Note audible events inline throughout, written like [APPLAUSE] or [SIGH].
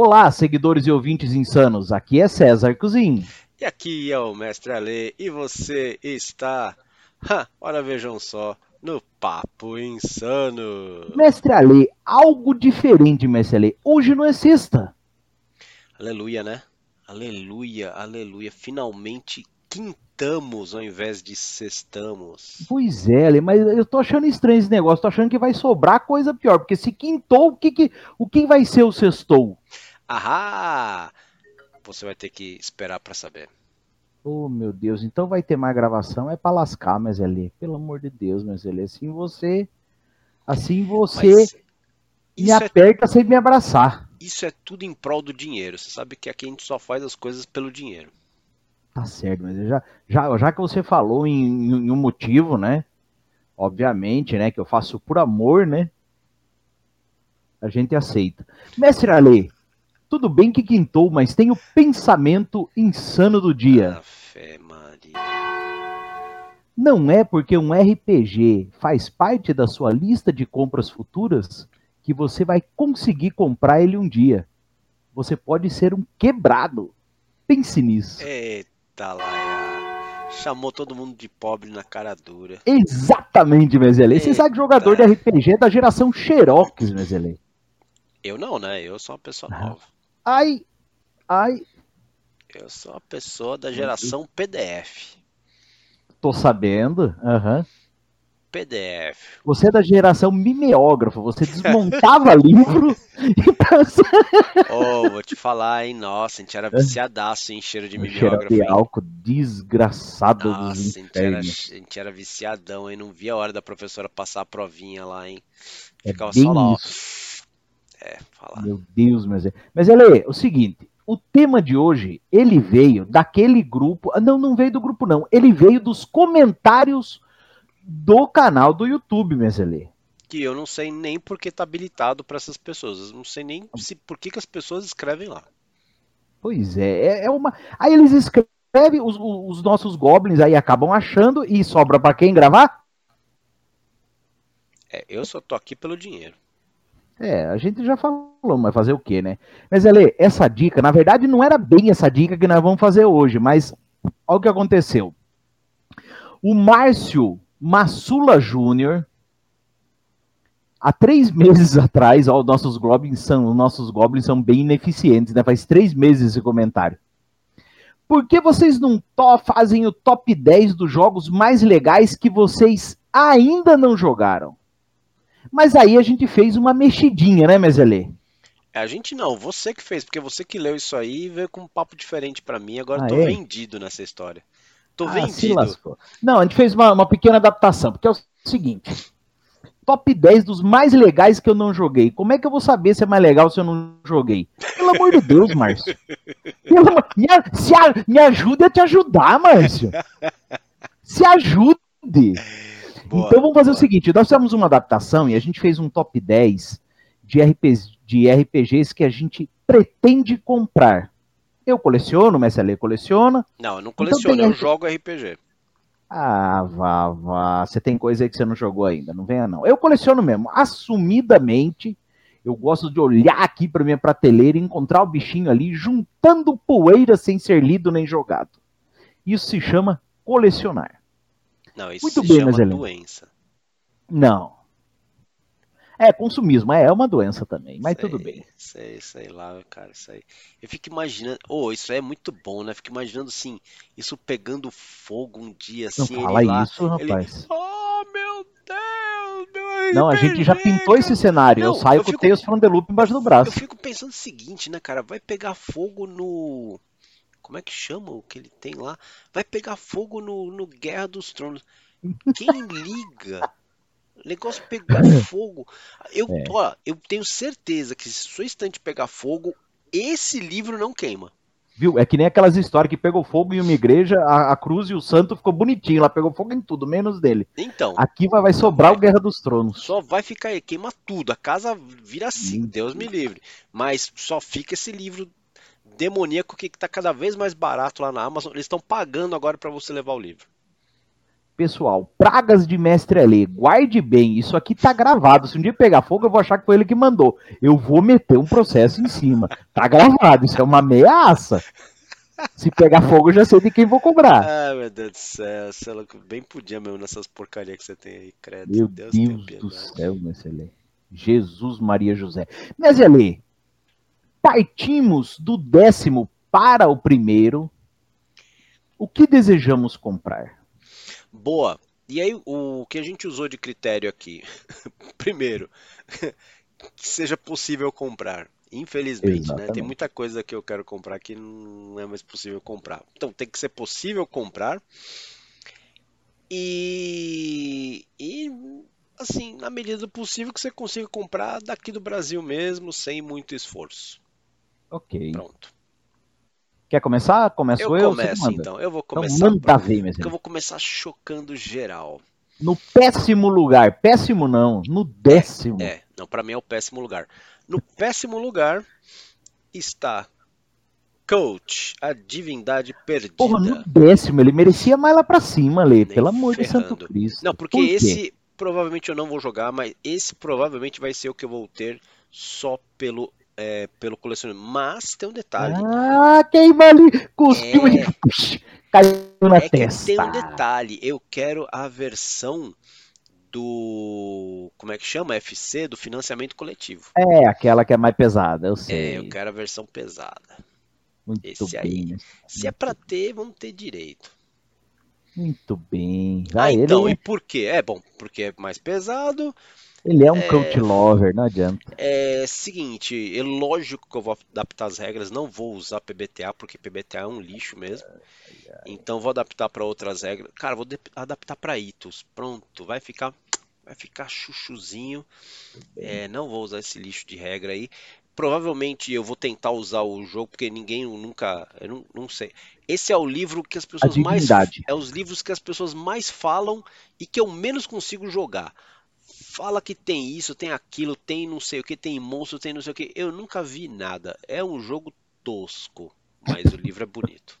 Olá, seguidores e ouvintes insanos. Aqui é César Cozin. E aqui é o Mestre Ale e você está, ha, ora vejam só, no Papo Insano. Mestre Ale, algo diferente, Mestre Ale. Hoje não é sexta. Aleluia, né? Aleluia, aleluia. Finalmente quintamos ao invés de sextamos. Pois é, Ale, mas eu tô achando estranho esse negócio. Tô achando que vai sobrar coisa pior. Porque se quintou, o que, que, o que vai ser o sextou? Ahá! Você vai ter que esperar para saber. Oh, meu Deus, então vai ter mais gravação, é para lascar, mas ali, pelo amor de Deus, mas ali, assim você, assim você Mas me é, aperta sem me abraçar. isso é tudo em prol do dinheiro. Você sabe que aqui a gente só faz as coisas pelo dinheiro. Tá certo, mas já, já, já que você falou em, em um motivo, né? Obviamente, né? Que eu faço por amor, né? A gente aceita. Mestre Ale, tudo bem que quintou, mas tem o pensamento insano do dia. Fé, Maria. Não é porque um RPG faz parte da sua lista de compras futuras que você vai conseguir comprar ele um dia. Você pode ser um quebrado. Pense nisso. Eita lá, chamou todo mundo de pobre na cara dura. Exatamente, Mezelê. Você sabe que jogador de RPG é da geração Xerox, Mezelê. Eu não, né? Eu sou uma pessoa nova. Ai, ai, Eu sou uma pessoa da geração PDF. tô sabendo. Aham. PDF. Você é da geração mimeógrafo. Você desmontava [LAUGHS] livro e passava. Oh, vou te falar, hein? Nossa, a gente era viciadaço em cheiro de Um cheiro mimeógrafo, de álcool desgraçado Nossa, a dos gente, era, a gente era viciadão, hein? Não via a hora da professora passar a provinha lá, hein? É Ficava bem só lá, ó. isso. É, falar. Meu Deus, mas é. Mas ele, o seguinte, o tema de hoje, ele veio daquele grupo, ah, não, não veio do grupo não, ele veio dos comentários do canal do YouTube, Mezelê. Que eu não sei nem por que tá habilitado pra essas pessoas. Eu não sei nem se, por que, que as pessoas escrevem lá. Pois é, é, é uma. Aí eles escrevem, os, os nossos goblins aí acabam achando e sobra pra quem gravar? É, eu só tô aqui pelo dinheiro. É, a gente já falou, mas fazer o quê, né? Mas, Ele, essa dica, na verdade, não era bem essa dica que nós vamos fazer hoje, mas olha o que aconteceu. O Márcio Massula Júnior, há três [LAUGHS] meses atrás, ó, os nossos goblins são, os nossos goblins são bem ineficientes, né? Faz três meses esse comentário. Por que vocês não fazem o top 10 dos jogos mais legais que vocês ainda não jogaram? Mas aí a gente fez uma mexidinha, né, Mezelê? É, a gente não, você que fez, porque você que leu isso aí e veio com um papo diferente pra mim. Agora eu Ah, tô é? vendido nessa história. Tô Ah, vendido. Não, a gente fez uma, uma pequena adaptação, porque é o seguinte: top 10 dos mais legais que eu não joguei. Como é que eu vou saber se é mais legal se eu não joguei? Pelo amor de Deus, Márcio. Pelo me, se a- me ajude a te ajudar, Márcio. Se ajude. Boa, então vamos fazer o boa. seguinte: nós fizemos uma adaptação e a gente fez um top 10 de, RPGs, de RPGs que a gente pretende comprar. Eu coleciono, o Messi Ale coleciona. Não, eu não Então coleciono, tem eu esse- jogo RPG. Ah, vá, vá. Você tem coisa aí que você não jogou ainda, não venha não. Eu coleciono mesmo, assumidamente. Eu gosto de olhar aqui para minha prateleira e encontrar o bichinho ali juntando poeira sem ser lido nem jogado. Isso se chama colecionar. Não, isso Muito se bem, chama doença. Não. É, consumismo, é, é uma doença também, mas Sei, tudo bem. Sei, sei lá, cara, isso aí. Eu fico imaginando, oh, isso aí é muito bom, né? Fico imaginando assim, isso pegando fogo um dia, Não assim, fala ele lá. isso, ele- rapaz. Oh, meu Deus, meu Não, a gente já pintou esse cara." cenário. eu Não, saio eu com o fico- Tales from the Loop embaixo do braço. Eu fico pensando o seguinte, né, cara? Vai pegar fogo no. Como é que chama o que ele tem lá? Vai pegar fogo no, no Guerra dos Tronos. Quem liga? O negócio pegou [LAUGHS] fogo. Eu, É. ó, eu tenho certeza que se sua estante pegar fogo, esse livro não queima. Viu? É que nem aquelas histórias que pegou fogo em uma igreja, a, a cruz e o santo ficou bonitinho. Lá pegou fogo em tudo, menos dele. Então, Aqui vai, vai sobrar o Guerra dos Tronos. só vai ficar aí, queima tudo. A casa vira assim, Deus me livre. Mas só fica esse livro demoníaco que tá cada vez mais barato lá na Amazon. Eles estão pagando agora pra você levar o livro. Pessoal, pragas de mestre Alê, guarde bem, isso aqui tá gravado. Se um dia pegar fogo, eu vou achar que foi ele que mandou. Eu vou meter um processo em cima. Tá gravado, isso é uma ameaça. Se pegar fogo, eu já sei de quem vou cobrar. Ah, meu Deus do céu, você é louco, bem podia mesmo nessas porcarias que você tem aí, credo. Meu Deus, Deus do céu, mestre. Jesus Maria José. Mestre Alê, partimos do décimo para o primeiro. O que desejamos comprar? Boa. E aí, o que a gente usou de critério aqui? [LAUGHS] Primeiro, que seja possível comprar. Infelizmente, né? Tem muita coisa que eu quero comprar que não é mais possível comprar. Então, tem que ser possível comprar. E, e assim, na medida do possível que você consiga comprar daqui do Brasil mesmo, sem muito esforço. Ok. Pronto. Quer começar? Começo eu? Eu começo então. Eu vou então começar. Então manda ver, meu Eu vou começar chocando geral. No péssimo lugar. Péssimo não. No décimo. É, não, para mim é o péssimo lugar. No péssimo lugar está Coach, a divindade perdida. Porra, no décimo, ele merecia mais lá pra cima, Lê. Pelo amor de Santo Cristo. Não, porque Por esse provavelmente eu não vou jogar, mas esse provavelmente vai ser o que eu vou ter só pelo é, pelo colecionador. Mas tem um detalhe. Ah, queima ali! Cuspiu é... e caiu na é testa. tem um detalhe. Eu quero a versão do. Como é que chama? FC, do financiamento coletivo. É, aquela que é mais pesada, eu sei. É, eu quero a versão pesada. Muito Esse bem. aí. Se é pra ter, vamos ter direito. Muito bem. Ah, então, ele... e por quê? É bom, porque é mais pesado. Ele é um é, lover, não adianta. É seguinte, é lógico que eu vou adaptar as regras, não vou usar PBTA, porque PBTA é um lixo mesmo. Então vou adaptar para outras regras. Cara, vou adaptar para Itos. Pronto, vai ficar vai ficar chuchuzinho. É, não vou usar esse lixo de regra aí. Provavelmente eu vou tentar usar o jogo, porque ninguém nunca. Eu não, não sei. Esse é o livro que as pessoas mais. É os livros que as pessoas mais falam e que eu menos consigo jogar fala que tem isso, tem aquilo, tem não sei o que, tem monstro, tem não sei o que. Eu nunca vi nada. É um jogo tosco, mas o livro é bonito.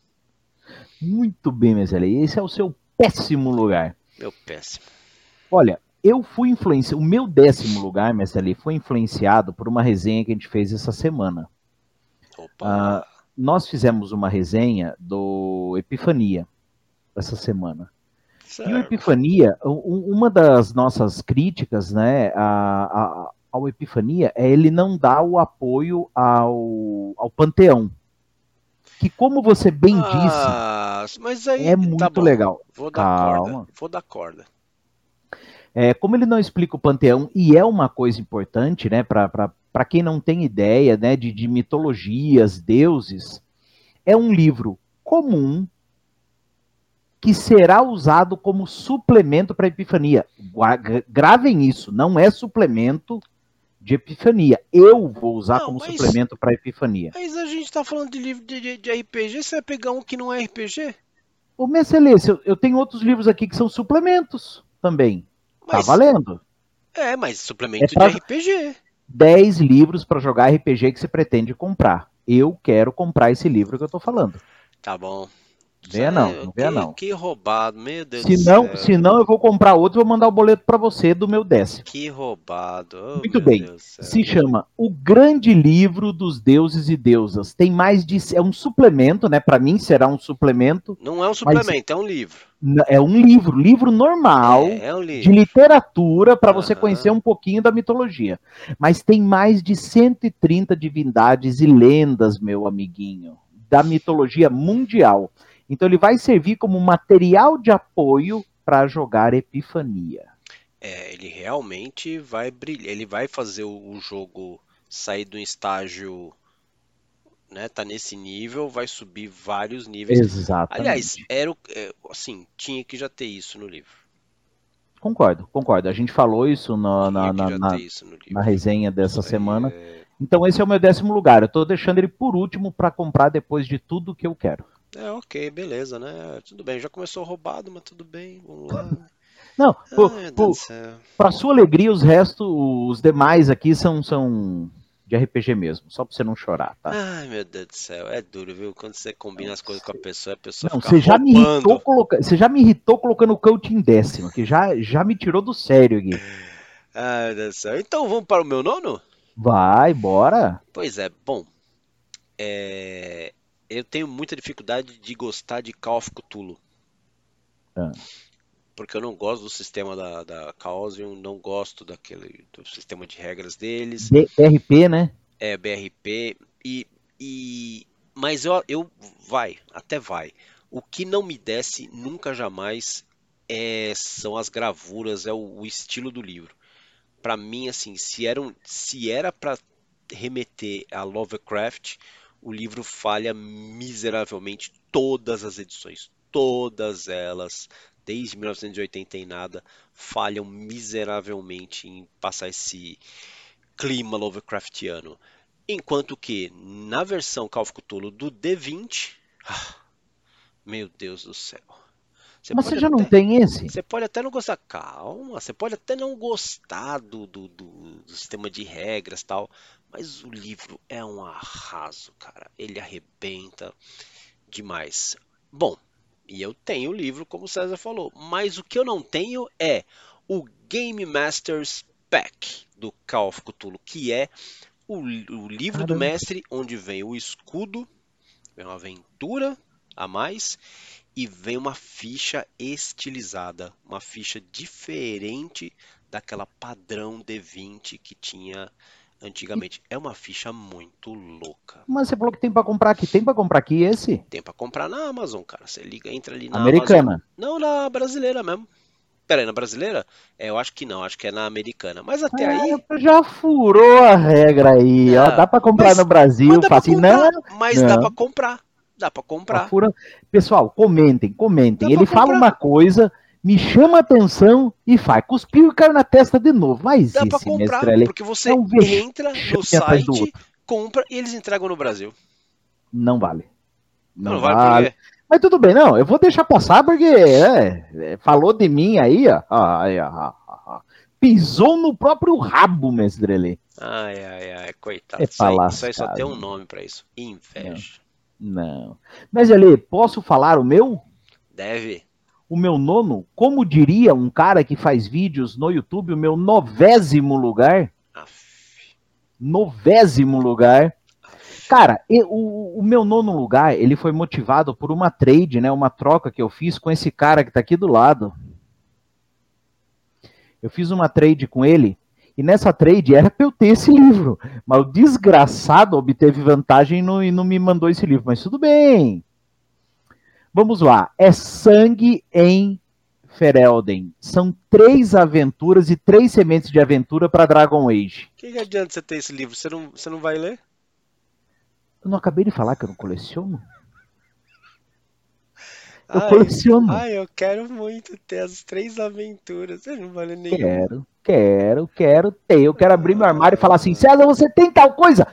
Muito bem, Mezelli. Esse é o seu péssimo lugar. Meu péssimo. Olha, eu fui influenciado. O meu décimo lugar, Mezelli, foi influenciado por uma resenha que a gente fez essa semana. Uh, nós fizemos uma resenha do Epifania essa semana. E o Epifania, uma das nossas críticas né, a, a, ao Epifania é ele não dar o apoio ao, ao Panteão. Que, como você bem ah, disse, aí, é tá muito tá legal. Vou dar Calma. corda. Vou dar corda. É, como ele não explica o panteão, e é uma coisa importante, né, para quem não tem ideia né, de, de mitologias, deuses, é um livro comum que será usado como suplemento para Epifania. Gravem isso, não é suplemento de Epifania. Eu vou usar não, como mas, suplemento para Epifania. Mas a gente está falando de livro de, de, de, RPG, você vai pegar um que não é RPG? Ô, minha excelência, eu, eu tenho outros livros aqui que são suplementos também. Tá mas, tá valendo. É, mas suplemento é de RPG. 10 livros para jogar RPG que você pretende comprar. Eu quero comprar esse livro que eu tô falando. Tá bom. Venha não, não venha não. Que roubado, meu Deus se não, do céu. Se não, eu vou comprar outro e vou mandar o boleto para você do meu décimo. Que roubado. Oh, Muito bem. Se chama O Grande Livro dos Deuses e Deusas. Tem mais de é um suplemento, né? Para mim será um suplemento. Não é um suplemento, é um livro. É um livro, livro normal é, é um livro. de literatura para uhum. você conhecer um pouquinho da mitologia. Mas tem mais de 130 divindades e lendas, meu amiguinho, da mitologia mundial. Então ele vai servir como material de apoio para jogar Epifania. É, ele realmente vai brilhar, ele vai fazer o jogo sair do estágio, né, tá nesse nível, vai subir vários níveis. Exatamente. Aliás, era é, assim, tinha que já ter isso no livro. Concordo, concordo. A gente falou isso na, na, na, na, na resenha dessa semana. É... Então esse é o meu décimo lugar. Eu estou deixando ele por último para comprar depois de tudo que eu quero. É, ok, beleza, né? Tudo bem, já começou roubado, mas tudo bem, vamos lá. Não, para sua alegria, os restos, os demais aqui são, são de RPG mesmo, só pra você não chorar, tá? Ai, meu Deus do céu, é duro, viu? Quando você combina as coisas com a pessoa, a pessoa Não, fica você já, me irritou coloca... você já me irritou colocando o coach em décimo, que já, já me tirou do sério aqui. Ai, meu Deus do céu. Então vamos para o meu nono? Vai, bora. Pois é, bom. é, Eu tenho muita dificuldade de gostar de Call of Cthulhu. Ah. Porque eu não gosto do sistema da, da Chaosium, não gosto daquele do sistema de regras deles. BRP, né? É, BRP. E, e mas eu, eu vai, até vai. O que não me desce nunca jamais é, são as gravuras, é o, o estilo do livro. Pra mim, assim, se era um, se era para remeter a Lovecraft, o livro falha miseravelmente todas as edições, todas elas, desde 1980 e nada, falham miseravelmente em passar esse clima Lovecraftiano. Enquanto que na versão Cthulhu do D20, ah, meu Deus do céu. Você Mas você já não até- tem esse? você pode até não gostar, calma, você pode até não gostar do, do, do- do sistema de regras tal, mas o livro é um arraso, cara. Ele arrebenta demais. Bom, e eu tenho o livro, como o César falou, mas o que eu não tenho é o Game Masters Pack do Call of Cthulhu, que é o, o livro do Caramba. mestre, onde vem o escudo, vem uma aventura a mais e vem uma ficha estilizada, uma ficha diferente daquela padrão D20 que tinha antigamente. É uma ficha muito louca. Mas você falou que tem pra comprar aqui. Tem pra comprar aqui esse? Tem pra comprar na Amazon, cara. Você liga, entra ali na Americana. Amazon. Não, na brasileira mesmo. Pera aí, na brasileira? É, eu acho que não, acho que é na americana. Mas até aí. Ah, já furou a regra aí, ó. Dá pra comprar no Brasil, dá fácil. comprar. Não, Mas dá não. pra comprar. Dá pra comprar. Tá. Pessoal, comentem, comentem. Dá Ele fala uma coisa, me chama a atenção e faz. Cuspiu e caiu na testa de novo. Mas Dá pra comprar, porque você entra no site, compra e eles entregam no Brasil. não vale. Não, Não, vale, vale. Mas tudo bem, não. Eu vou deixar passar porque é, é, falou de mim aí, ó. Aí, ó, ó. Pisou no próprio rabo, Mestrelli. Ai, ai, ai, coitado. É isso, aí, isso aí só tem um né? nome pra isso. Inveja. Não. Mas ali, posso falar o meu? Deve. O meu nono? Como diria um cara que faz vídeos no YouTube, o meu novésimo lugar? Novésimo lugar. Cara, e- o, o meu nono lugar, ele foi motivado por uma trade, né? Uma troca que eu fiz com esse cara que tá aqui do lado. Eu fiz uma trade com ele, e nessa trade era pra eu ter esse livro. Mas o desgraçado obteve vantagem no- e não me mandou esse livro. Mas tudo bem. Vamos lá. É Sangue em Ferelden. São três aventuras e três sementes de aventura para Dragon Age. O que, que adianta você ter esse livro? Você não, você não vai ler? Eu não acabei de falar que eu não coleciono? Eu Ai, coleciono. ai, eu quero muito ter as três aventuras. Você não vai ler nenhum. Quero, quero, quero ter. Eu quero abrir meu armário e falar assim: César, você tem tal coisa?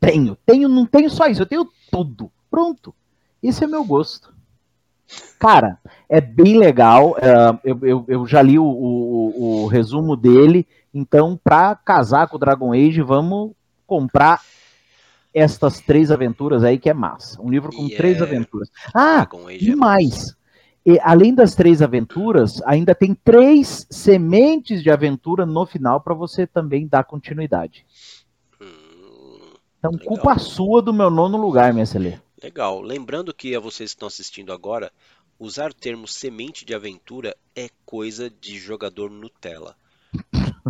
Tenho, tenho, não tenho só isso, eu tenho tudo. Pronto. Esse é meu gosto. Cara, é bem legal. é, eu, eu, eu já li o, o, o resumo dele. Então, pra casar com o Dragon Age, vamos comprar estas três aventuras aí que é massa. Um livro com E três é- aventuras. Ah, Age e é mais, e, além das três aventuras, ainda tem três sementes de aventura no final para você também dar continuidade. Hum, Então, Legal. culpa sua do meu nono lugar, minha Celê. Legal. Lembrando que a vocês que estão assistindo agora, usar o termo semente de aventura é coisa de jogador Nutella.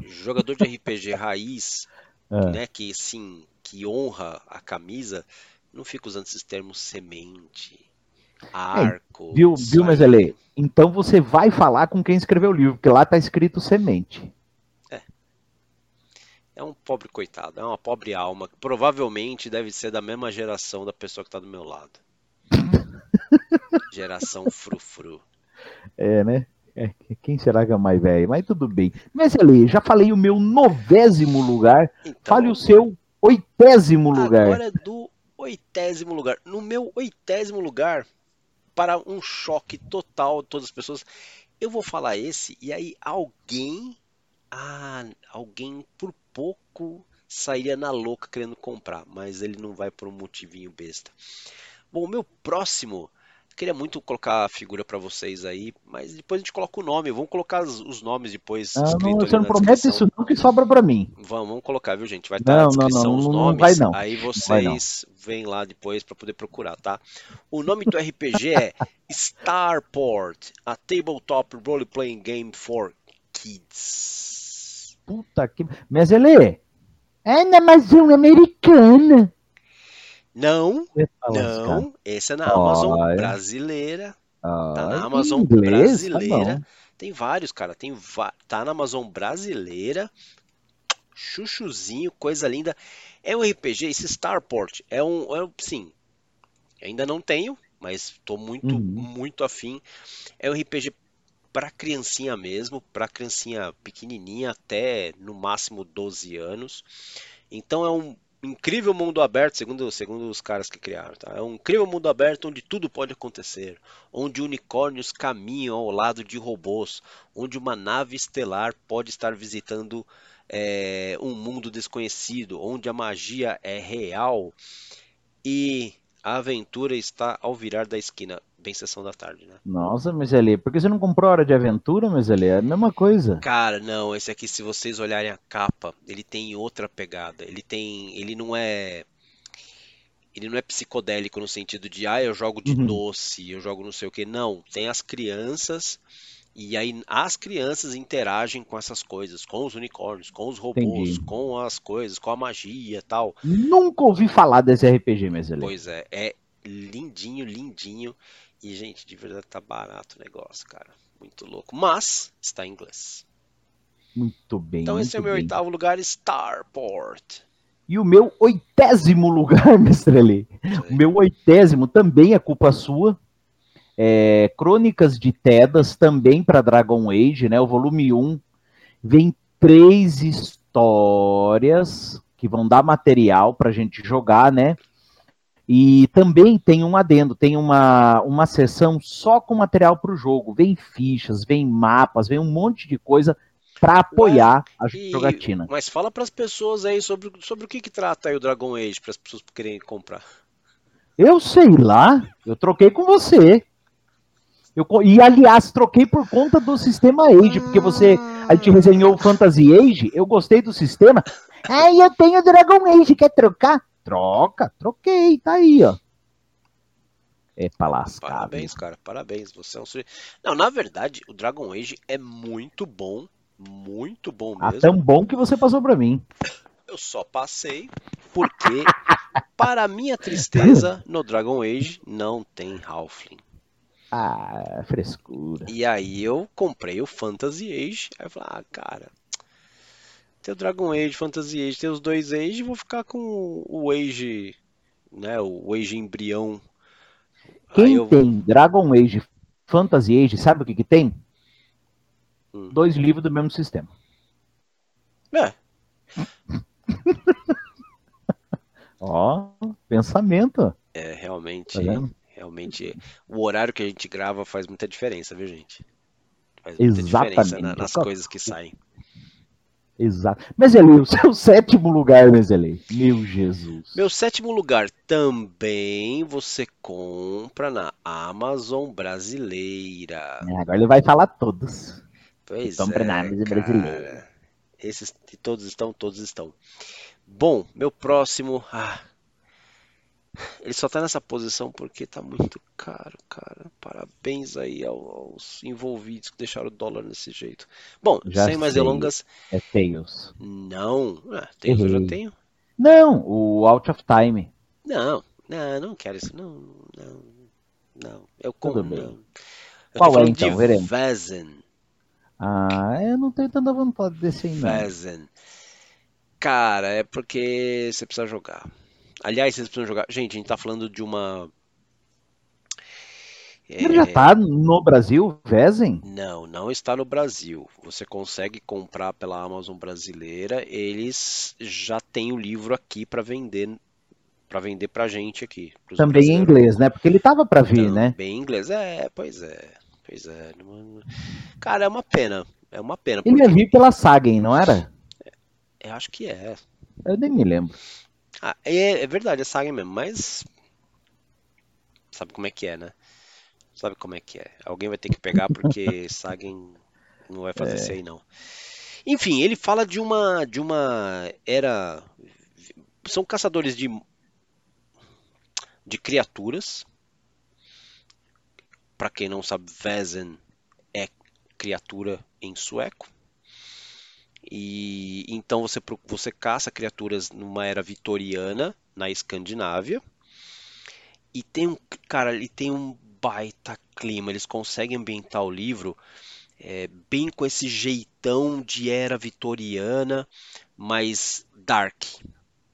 Jogador de RPG [LAUGHS] raiz, É. né, que assim, que honra a camisa, não fica usando esses termos semente, arco. É, Viu, viu, Celê? Então você vai falar com quem escreveu o livro, porque lá tá escrito semente. É um pobre coitado, é uma pobre alma, que provavelmente deve ser da mesma geração da pessoa que está do meu lado. [LAUGHS] Geração frufru. É, né? É, quem será que é mais velho? Mas tudo bem. Mas Celê, já falei o meu novésimo lugar. Então, Fale o seu oitésimo lugar. Agora é do oitésimo lugar. No meu oitésimo lugar, para um choque total de todas as pessoas, eu vou falar esse e aí alguém, ah, alguém por pouco sairia na louca querendo comprar, mas ele não vai por um motivinho besta. Bom, o meu próximo Queria muito colocar a figura para vocês aí, mas depois a gente coloca o nome. Vamos colocar os nomes depois. Ah, não, você não promete isso não que sobra para mim. Vamos, vamos colocar, viu, gente? Vai estar tá não, na descrição não, os nomes. Não vai não. Aí vocês vêm lá depois para poder procurar, tá? O nome do RPG é [LAUGHS] Starport, a tabletop role-playing game for kids. Puta que... Mas ele é na Amazon americana. Não, não, esse é na Amazon Olha. brasileira. Tá na Amazon inglês? Tá brasileira. Tá tem vários, cara. Tem Tá na Amazon brasileira. Chuchuzinho, coisa linda. É um RPG, esse Starport é um, é um sim. Ainda não tenho, mas tô muito, uhum. muito afim. É um RPG para criancinha mesmo, para criancinha pequenininha até no máximo 12 anos. Então é um incrível mundo aberto, segundo, segundo os caras que criaram. Tá? É um incrível mundo aberto onde tudo pode acontecer, onde unicórnios caminham ao lado de robôs, onde uma nave estelar pode estar visitando é, um mundo desconhecido, onde a magia é real e a aventura está ao virar da esquina. Bem sessão da tarde, né? Nossa, mas ali, por que você não comprou Hora de Aventura, mas ali é a mesma coisa. Cara, não, esse aqui, se vocês olharem a capa, ele tem outra pegada. Ele tem. Ele não é. Ele não é psicodélico no sentido de, ah, eu jogo de uhum. doce, eu jogo não sei o que. Não, tem as crianças e aí as crianças interagem com essas coisas, com os unicórnios, com os robôs, Entendi. com as coisas, com a magia e tal. Nunca ouvi falar desse RPG, mesmo. Pois é, é lindinho, lindinho. E, gente, de verdade tá barato o negócio, cara. Muito louco. Mas está em inglês. Muito bem. Então esse é o meu bem. oitavo lugar, Starport. E o meu oitésimo [LAUGHS] lugar, mestre Ali. O meu oitésimo também é culpa sua. É, Crônicas de Tedas, também para Dragon Age, né? O volume 1 vem três histórias que vão dar material para a gente jogar, né? E também tem um adendo, tem uma, uma sessão só com material para o jogo. Vem fichas, vem mapas, vem um monte de coisa para apoiar a e, jogatina. Mas fala para as pessoas aí sobre, sobre o que, que trata o Dragon Age, para as pessoas querem comprar. Eu sei lá, eu troquei com você. Eu, e aliás, troquei por conta do sistema Age, porque você. A gente resenhou o Fantasy Age, eu gostei do sistema. Ai, eu tenho Dragon Age, quer trocar? Troca, troquei, tá aí, ó. É lascar. Parabéns, cara, parabéns. Você é um. Não, na verdade, o Dragon Age é muito bom. Muito bom ah, mesmo. Ah, tão bom que você passou pra mim. Eu só passei porque, [LAUGHS] para minha tristeza, no Dragon Age não tem Halfling. Ah, frescura. E aí eu comprei o Fantasy Age. Aí eu falei, ah, cara, tem o Dragon Age, Fantasy Age, tem os dois Age, vou ficar com o Age, né, o Age embrião. Quem eu... tem Dragon Age, Fantasy Age, sabe o que que tem? Hum. Dois livros do mesmo sistema. É. [LAUGHS] Ó, pensamento. É, realmente. Tá Realmente, o horário que a gente grava faz muita diferença, viu, gente? Faz muita Exatamente. diferença nas coisas que saem. Exato. Meselei, o seu [LAUGHS] sétimo lugar, Meselei. Meu Jesus. Meu sétimo lugar também você compra na Amazon brasileira. É, agora ele vai falar todos. Pois compra é, na Amazon cara. brasileira. Esses todos estão, todos estão. Bom, meu próximo. Ah, ele só tá nessa posição porque tá muito caro, cara. Parabéns aí aos envolvidos que deixaram o dólar desse jeito. Bom, já sem mais delongas. É Tails. Não. Ah, Tails eu já tenho. Não, o Out of Time. Não, não, não quero isso. Não, não, não. Eu compro. Não. Eu Qual é então? Veremos. Ah, eu não tenho tanta vontade desse aí, não. Cara, é porque você precisa jogar. Aliás, vocês precisam jogar. Gente, a gente tá falando de uma. Ele já tá no Brasil, Vezen? Não, não está no Brasil. Você consegue comprar pela Amazon brasileira. Eles já têm o livro aqui para vender para vender pra gente aqui. Também em inglês, né? Porque ele tava para vir, Também né? Bem em inglês. É, pois é. Pois é. Cara, é uma pena. É uma pena. Ele ia vir pela Sagen, não era? É, acho que é. Eu nem me lembro. Ah, é, é verdade, é Sagen mesmo, mas. Sabe como é que é, né? Sabe como é que é. Alguém vai ter que pegar porque [LAUGHS] Sagen não vai fazer É. isso aí, não. Enfim, ele fala de uma. de uma era. São caçadores de. de criaturas. Pra quem não sabe, Väsen é criatura em sueco. E então você, você caça criaturas numa era vitoriana na Escandinávia. E tem um, cara, ele tem um baita clima. Eles conseguem ambientar o livro é, bem com esse jeitão de era vitoriana, mas dark.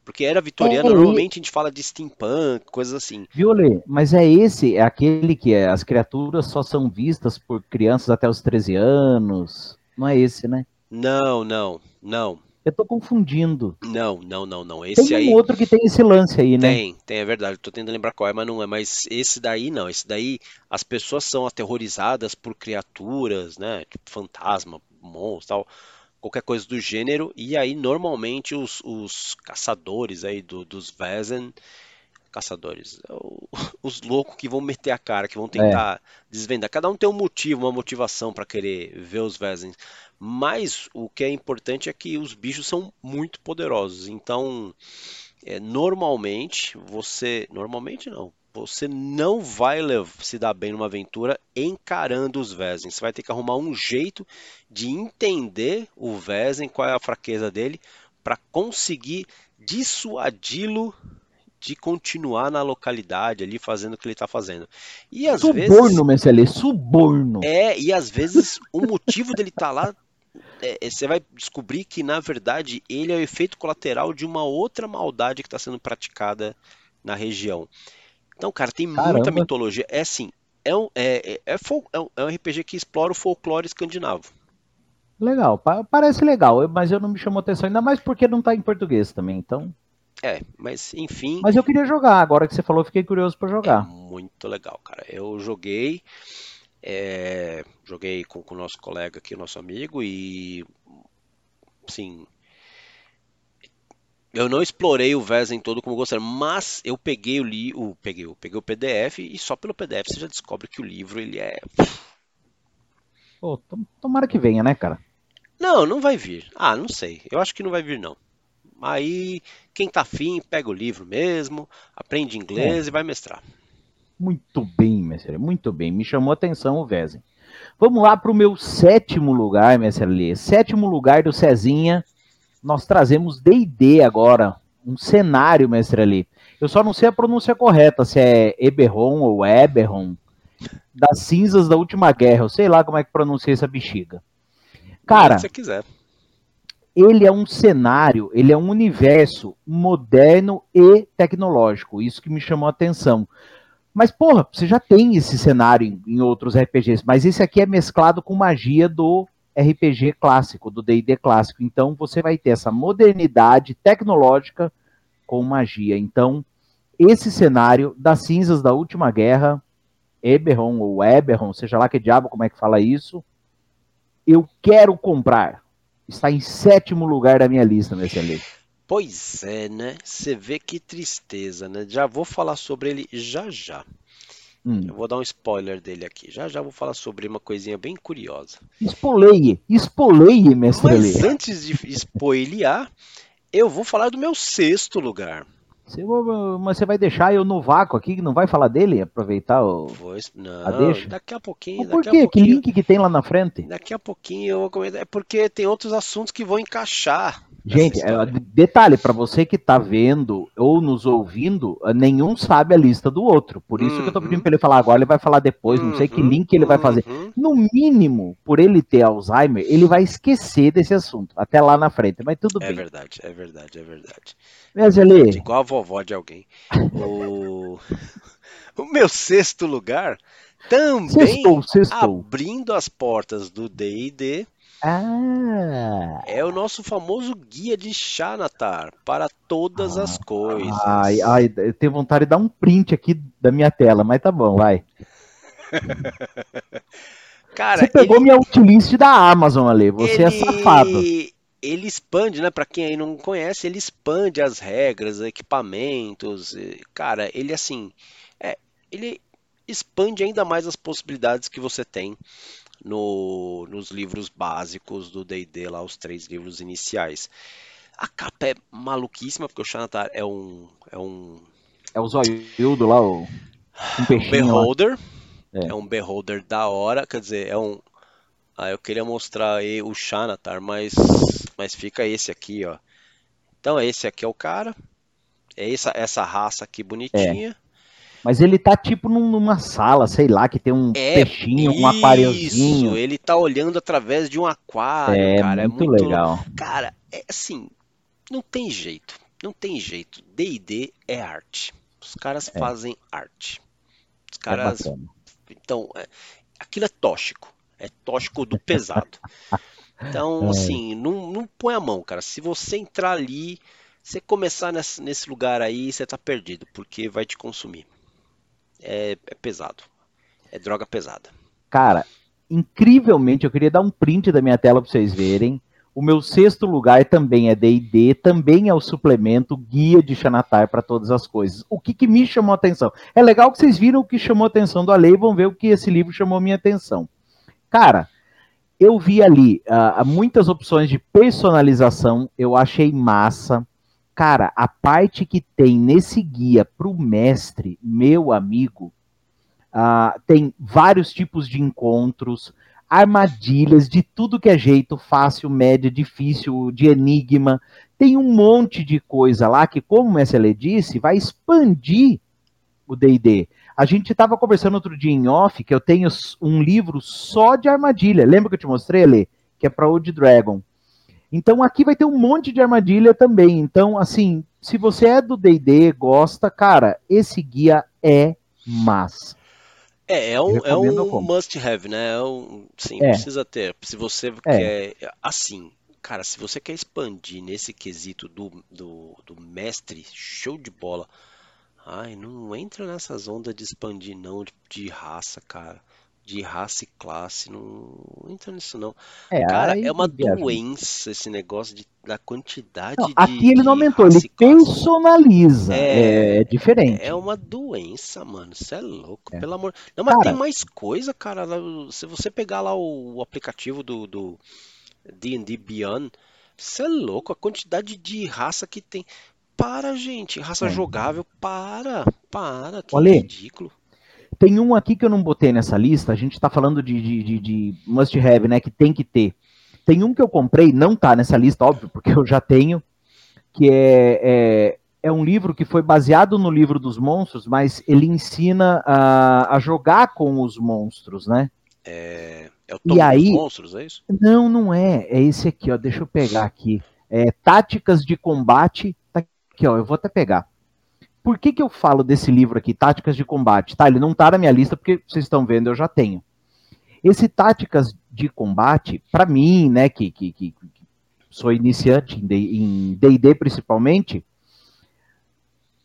Porque era vitoriana, É, normalmente a gente fala de steampunk, coisas assim. Viu, Lê? Mas é esse, é aquele que é, as criaturas só são vistas por crianças até os 13 anos. Não é esse, né? Não, não, não, Eu tô confundindo. não, não, não, não. Esse Tem aí um outro que tem esse lance aí, né? tem, tem, é verdade. Tô tentando lembrar qual é, mas não é. Mas esse daí não. Esse daí as pessoas são aterrorizadas por criaturas, né? Tipo fantasma, monstro, tal, qualquer coisa do gênero. E aí normalmente os, os caçadores aí do- dos Väsen, caçadores, é [LAUGHS] os loucos que vão meter a cara, que vão tentar desvendar. Cada um tem um motivo, uma motivação para querer ver os Väsen. Mas o que é importante é que os bichos são muito poderosos. Então, é, normalmente você, normalmente não, você não vai se dar bem numa aventura encarando os Vésen. Você vai ter que arrumar um jeito de entender o Vésen, qual é a fraqueza dele, para conseguir dissuadi-lo de continuar na localidade ali fazendo o que ele está fazendo. E às vezes Suborno, suborno. é, e às vezes o motivo dele estar lá, é, é, você vai descobrir que na verdade ele é o efeito colateral de uma outra maldade que está sendo praticada na região. Então, cara, tem muita Caramba. mitologia. É assim, é um, é, é, é é um- é RPG que explora o folclore escandinavo. Legal, pa- parece legal, mas eu não me chamou atenção, ainda mais porque não tá em português também, então. É, mas enfim, Mas eu queria jogar, agora que você falou, eu fiquei curioso pra é jogar. muito legal, cara. Eu joguei, é, joguei com com o nosso colega aqui, o nosso amigo, e assim, eu não explorei o Vezem todo como gostaria, mas eu peguei o li, o peguei, eu peguei o PDF e só pelo PDF você já descobre que o livro ele é, Pô, tom- tomara que venha, né, cara? não, não vai vir. Ah, não sei. Eu acho que não vai vir não. Aí quem tá afim pega o livro mesmo, aprende inglês e vai mestrar. Muito bem, Messelê, muito bem. Me chamou a atenção o Vezem. Vamos lá pro meu sétimo lugar, Messelê. Sétimo lugar do Cezinha. Nós trazemos D&D agora. Um cenário, Mestre Ali. Eu só não sei a pronúncia correta, se é Eberron ou Eberron. Das cinzas da última guerra. Eu sei lá como é que pronuncia essa bexiga. Cara, Se quiser. ele é um cenário, ele é um universo moderno e tecnológico. Isso que me chamou a atenção. Mas, porra, você já tem esse cenário em, em outros RPGs, mas esse aqui é mesclado com magia do RPG clássico, do D&D clássico. Então, você vai ter essa modernidade tecnológica com magia. Então, esse cenário das cinzas da última guerra, Eberron ou Eberron, seja lá que diabo, como é que fala isso, eu quero comprar. Está em sétimo lugar da minha lista, nesse ali. Pois é, né? Você vê que tristeza, né? Já vou falar sobre ele já já. Hum. Eu vou dar um spoiler dele aqui. Já já vou falar sobre uma coisinha bem curiosa. Espoleie, espoleie, mestre Mas ali. antes de spoilear, eu vou falar do meu sexto lugar. Você, mas você vai deixar eu no vácuo aqui, não vai falar dele? Aproveitar o. Vou, não, Ah, deixa? daqui a pouquinho, Mas por a quê? Que link que tem lá na frente? daqui a pouquinho eu vou comentar. É porque tem outros assuntos que vão encaixar. Gente, é, detalhe, para você que tá vendo ou nos ouvindo, nenhum sabe a lista do outro. Por isso que eu tô Uhum. pedindo pra ele falar agora, ele vai falar depois, não sei que Uhum, link ele vai fazer. uhum. No mínimo, por ele ter Alzheimer, ele vai esquecer desse assunto, até lá na frente, mas tudo É bem. verdade, é verdade, é verdade. Mas ali, Igual a vovó de alguém. O, [LAUGHS] o meu sexto lugar também sextou, sextou. abrindo as portas do D&D Ah, é o nosso famoso guia de Xanatar para todas as coisas. ai, ai, eu tenho vontade de dar um print aqui da minha tela, mas tá bom, vai. [LAUGHS] Cara, Você pegou ele- minha utilist da Amazon ali, você é ele- safado. ele expande, né? Para quem aí não conhece, ele expande as regras, equipamentos. Cara, ele assim, é, ele expande ainda mais as possibilidades que você tem no, nos livros básicos do D&D, lá os três livros iniciais. A capa é maluquíssima, porque o Xanatar é um... É, um... é o zoiudo lá, o... Um peixinho Beholder. É. é. um Beholder da hora, quer dizer, é um... Ah, eu queria mostrar aí o Xanatar, mas, mas fica esse aqui, ó. Então esse aqui é o cara. É essa, essa raça aqui bonitinha. É. Mas ele tá tipo numa sala, sei lá, que tem um é, peixinho, um aquáriozinho. ele tá olhando através de um aquário, é, cara. É muito é muito legal. Cara, é assim, não tem jeito. Não tem jeito. D&D é arte. Os caras é. fazem arte. Os é caras. então, é, aquilo é tóxico. É tóxico do pesado. [LAUGHS] Então, assim, não, não põe a mão, cara. Se você entrar ali, você começar nesse, nesse lugar aí, você tá perdido, porque vai te consumir é, é pesado. É droga pesada. Cara, incrivelmente, eu queria dar um print da minha tela para vocês verem. O meu sexto lugar também é D&D, também é o suplemento guia de Xanatar para todas as coisas. O que, que, me chamou a atenção? É legal que vocês viram o que chamou a atenção do Ale e vão ver o que esse livro chamou a minha atenção. Cara, eu vi ali uh, muitas opções de personalização, eu achei massa. Cara, a parte que tem nesse guia para o mestre, meu amigo, uh, tem vários tipos de encontros, armadilhas de tudo que é jeito, fácil, médio, difícil, de enigma. Tem um monte de coisa lá que, como o Messi disse, vai expandir o D&D. A gente estava conversando outro dia em off que eu tenho um livro só de armadilha. Lembra que eu te mostrei, Lê? Que é para Old Dragon. Então aqui vai ter um monte de armadilha também. Então, assim, se você é do D&D, gosta, cara, esse guia é massa. É, é um, é um must have, né? É um, sim, é. precisa ter. Se você é. quer. Assim, cara, se você quer expandir nesse quesito do, do, do mestre, show de bola. Ai, não entra nessas ondas de expandir, não, de, de raça, cara de raça e classe, não, entra nisso não. É, Cara, é uma doença esse negócio de, da quantidade não, de. Aqui ele não aumentou, ele personaliza. É, é, diferente. É uma doença, mano. Você é louco, é. pelo amor. Não, mas cara, tem mais coisa, cara. Se você pegar lá o, aplicativo do D&D Beyond, você é louco, a quantidade de raça que tem. Para, gente, raça é. jogável, para, para, que Olha, ridículo. Tem um aqui que eu não botei nessa lista, a gente está falando de, de, de, de must have, né? Que tem que ter. Tem um que eu comprei, não tá nessa lista, óbvio, porque eu já tenho, que é, é, é um livro que foi baseado no livro dos monstros, mas ele ensina a, a jogar com os monstros, né? É, é o e aí, dos monstros, é isso? Não, não é. É esse aqui, ó. Deixa eu pegar aqui. É, táticas de combate. Tá aqui, ó. Eu vou até pegar por que, que eu falo desse livro aqui, Táticas de Combate? Tá, ele não está na minha lista porque vocês estão vendo, eu já tenho. Esse Táticas de Combate, para mim, né, que, que, que, sou iniciante em D&D principalmente,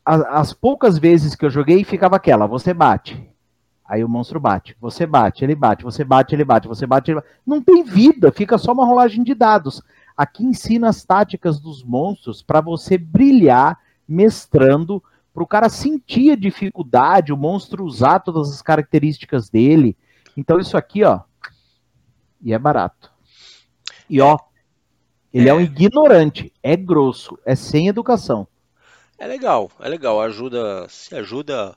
as, as, poucas vezes que eu joguei ficava aquela, você bate, aí o monstro bate, você bate, ele bate, você bate, ele bate, você bate, ele bate. Não tem vida, fica só uma rolagem de dados. Aqui ensina as táticas dos monstros para você brilhar mestrando para o cara sentir a dificuldade, o monstro usar todas as características dele. Então isso aqui, ó, e é barato. E ó, ele é, é um ignorante, é grosso, é sem educação. É legal, é legal, ajuda, se ajuda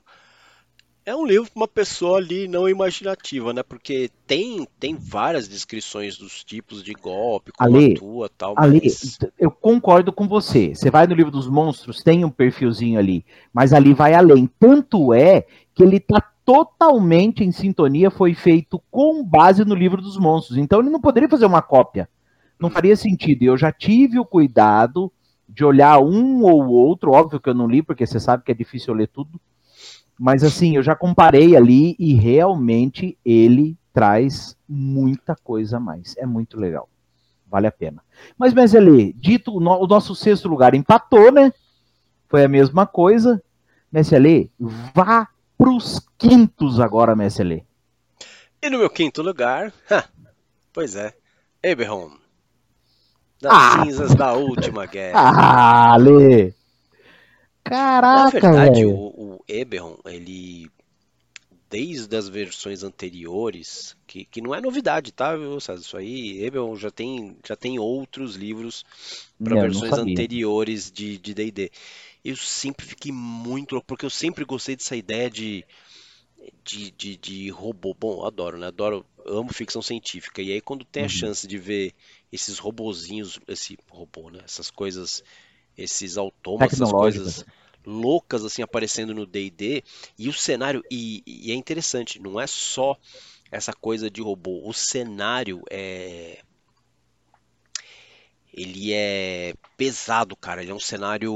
é um livro para uma pessoa ali não imaginativa, né? Porque tem, tem várias descrições dos tipos de golpe, como Ale, atua tal. Ale, mas... eu concordo com você. Você vai no livro dos monstros, tem um perfilzinho ali, mas ali vai além. Tanto é que ele está totalmente em sintonia, foi feito com base no livro dos monstros. Então ele não poderia fazer uma cópia. Não faria sentido. Eu já tive o cuidado de olhar um ou outro, óbvio que eu não li, porque você sabe que é difícil ler tudo mas assim, eu já comparei ali e realmente ele traz muita coisa a mais. É muito legal. Vale a pena. Mas, Mesele, dito o, no, o nosso sexto lugar empatou, né? Foi a mesma coisa. Mesele, vá para os quintos agora, Mesele. E no meu quinto lugar, [LAUGHS] ha, pois é, Eberron. Das Ah. cinzas da última guerra. Ah, Ale! Na Caraca, verdade, velho. o, o Eberron, ele. Desde as versões anteriores, que, que não é novidade, tá, viu, César? Isso aí, Eberron já tem, já tem outros livros para versões anteriores de de D&D. Eu sempre fiquei muito louco, porque eu sempre gostei dessa ideia de, de, de, de robô. Bom, adoro, né? Adoro, amo ficção científica. E aí quando tem a Uhum. chance de ver esses robozinhos, esse robô, né? Essas coisas, esses autômatos, essas coisas loucas assim aparecendo no D&D e o cenário e, e é interessante, não é só essa coisa de robô, o cenário é ele é pesado, cara, ele é um cenário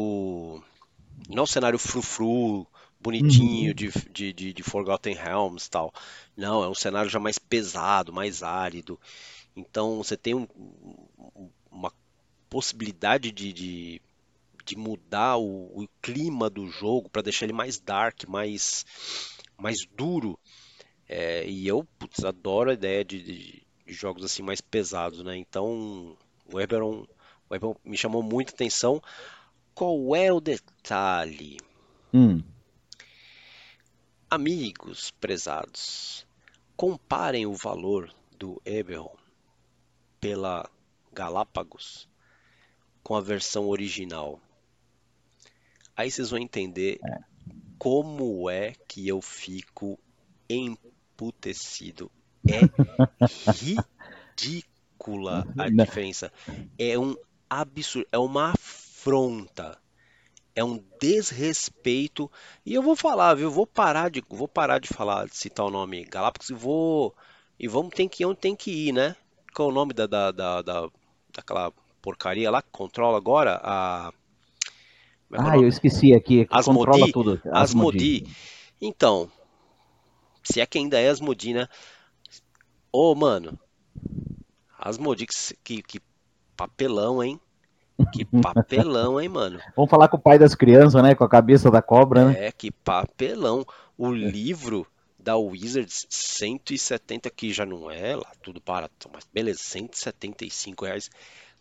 não é um cenário frufru, bonitinho Uhum. de, de, de, de Forgotten Realms tal. Não, é um cenário já mais pesado, mais árido. Então você tem um- uma possibilidade de, de, de mudar o, o clima do jogo para deixar ele mais dark, mais, mais duro. É, e eu, putz, adoro a ideia de, de- de jogos assim mais pesados, né? Então o Eberron, o Eberron me chamou muita atenção. Qual é o detalhe? Hum. Amigos prezados, comparem o valor do Eberron pela Galápagos com a versão original. Aí vocês vão entender como é que eu fico emputecido. É ridícula a Não. diferença. É um absurdo, é uma afronta. É um desrespeito. E eu vou falar, viu? Vou parar de, vou parar de falar, de citar o nome Galápagos e vou e vamos tem que ir onde tem que ir, né? Qual é o nome da, da, da, da- daquela porcaria lá que controla agora a como é que é o Ah, nome? eu esqueci aqui. que Asmodi? Controla tudo. Asmodi. Então, se é que ainda é Asmodi, né? Ô, mano, Asmodi, que, que, que papelão, hein? Que [LAUGHS] papelão, hein, mano? Vamos falar com o pai das crianças, né? Com a cabeça da cobra, né? É, que papelão. O livro da Wizards, 170, que já não é lá, tudo barato, mas beleza, 175 reais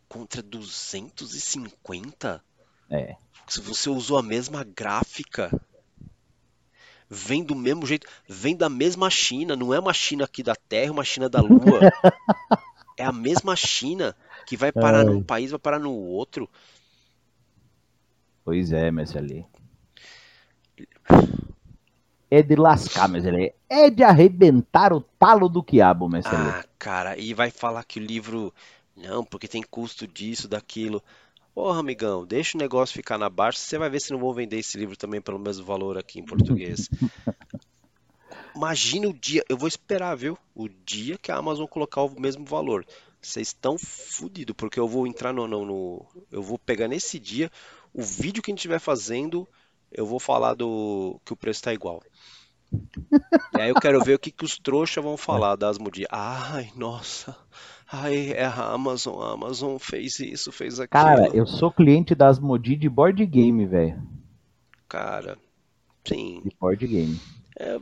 contra 250? É. Se você usou a mesma gráfica, vem do mesmo jeito, vem da mesma China, não é uma China aqui da Terra, uma China da Lua. [LAUGHS] É a mesma China que vai parar num país, vai parar no outro. Pois é, mestre ali. É de lascar, mestre ali. É de arrebentar o talo do quiabo, ali. Ah, cara, e vai falar que o livro. Não, porque tem custo disso, daquilo. Porra, amigão, deixa o negócio ficar na baixa. Você vai ver se não vão vender esse livro também pelo mesmo valor aqui em português. [LAUGHS] Imagina o dia. Eu vou esperar, viu? O dia que a Amazon colocar o mesmo valor. Vocês estão fodidos, porque eu vou entrar no, no, no- Eu vou pegar nesse dia o vídeo que a gente estiver fazendo. Eu vou falar do que o preço está igual. [LAUGHS] E aí eu quero ver o que, que os trouxas vão falar da Asmodee. Ai, nossa. Ai, é a Amazon. A Amazon fez isso, fez aquilo. Cara, eu sou cliente das Modi de board game, velho. Cara, sim. De board game. É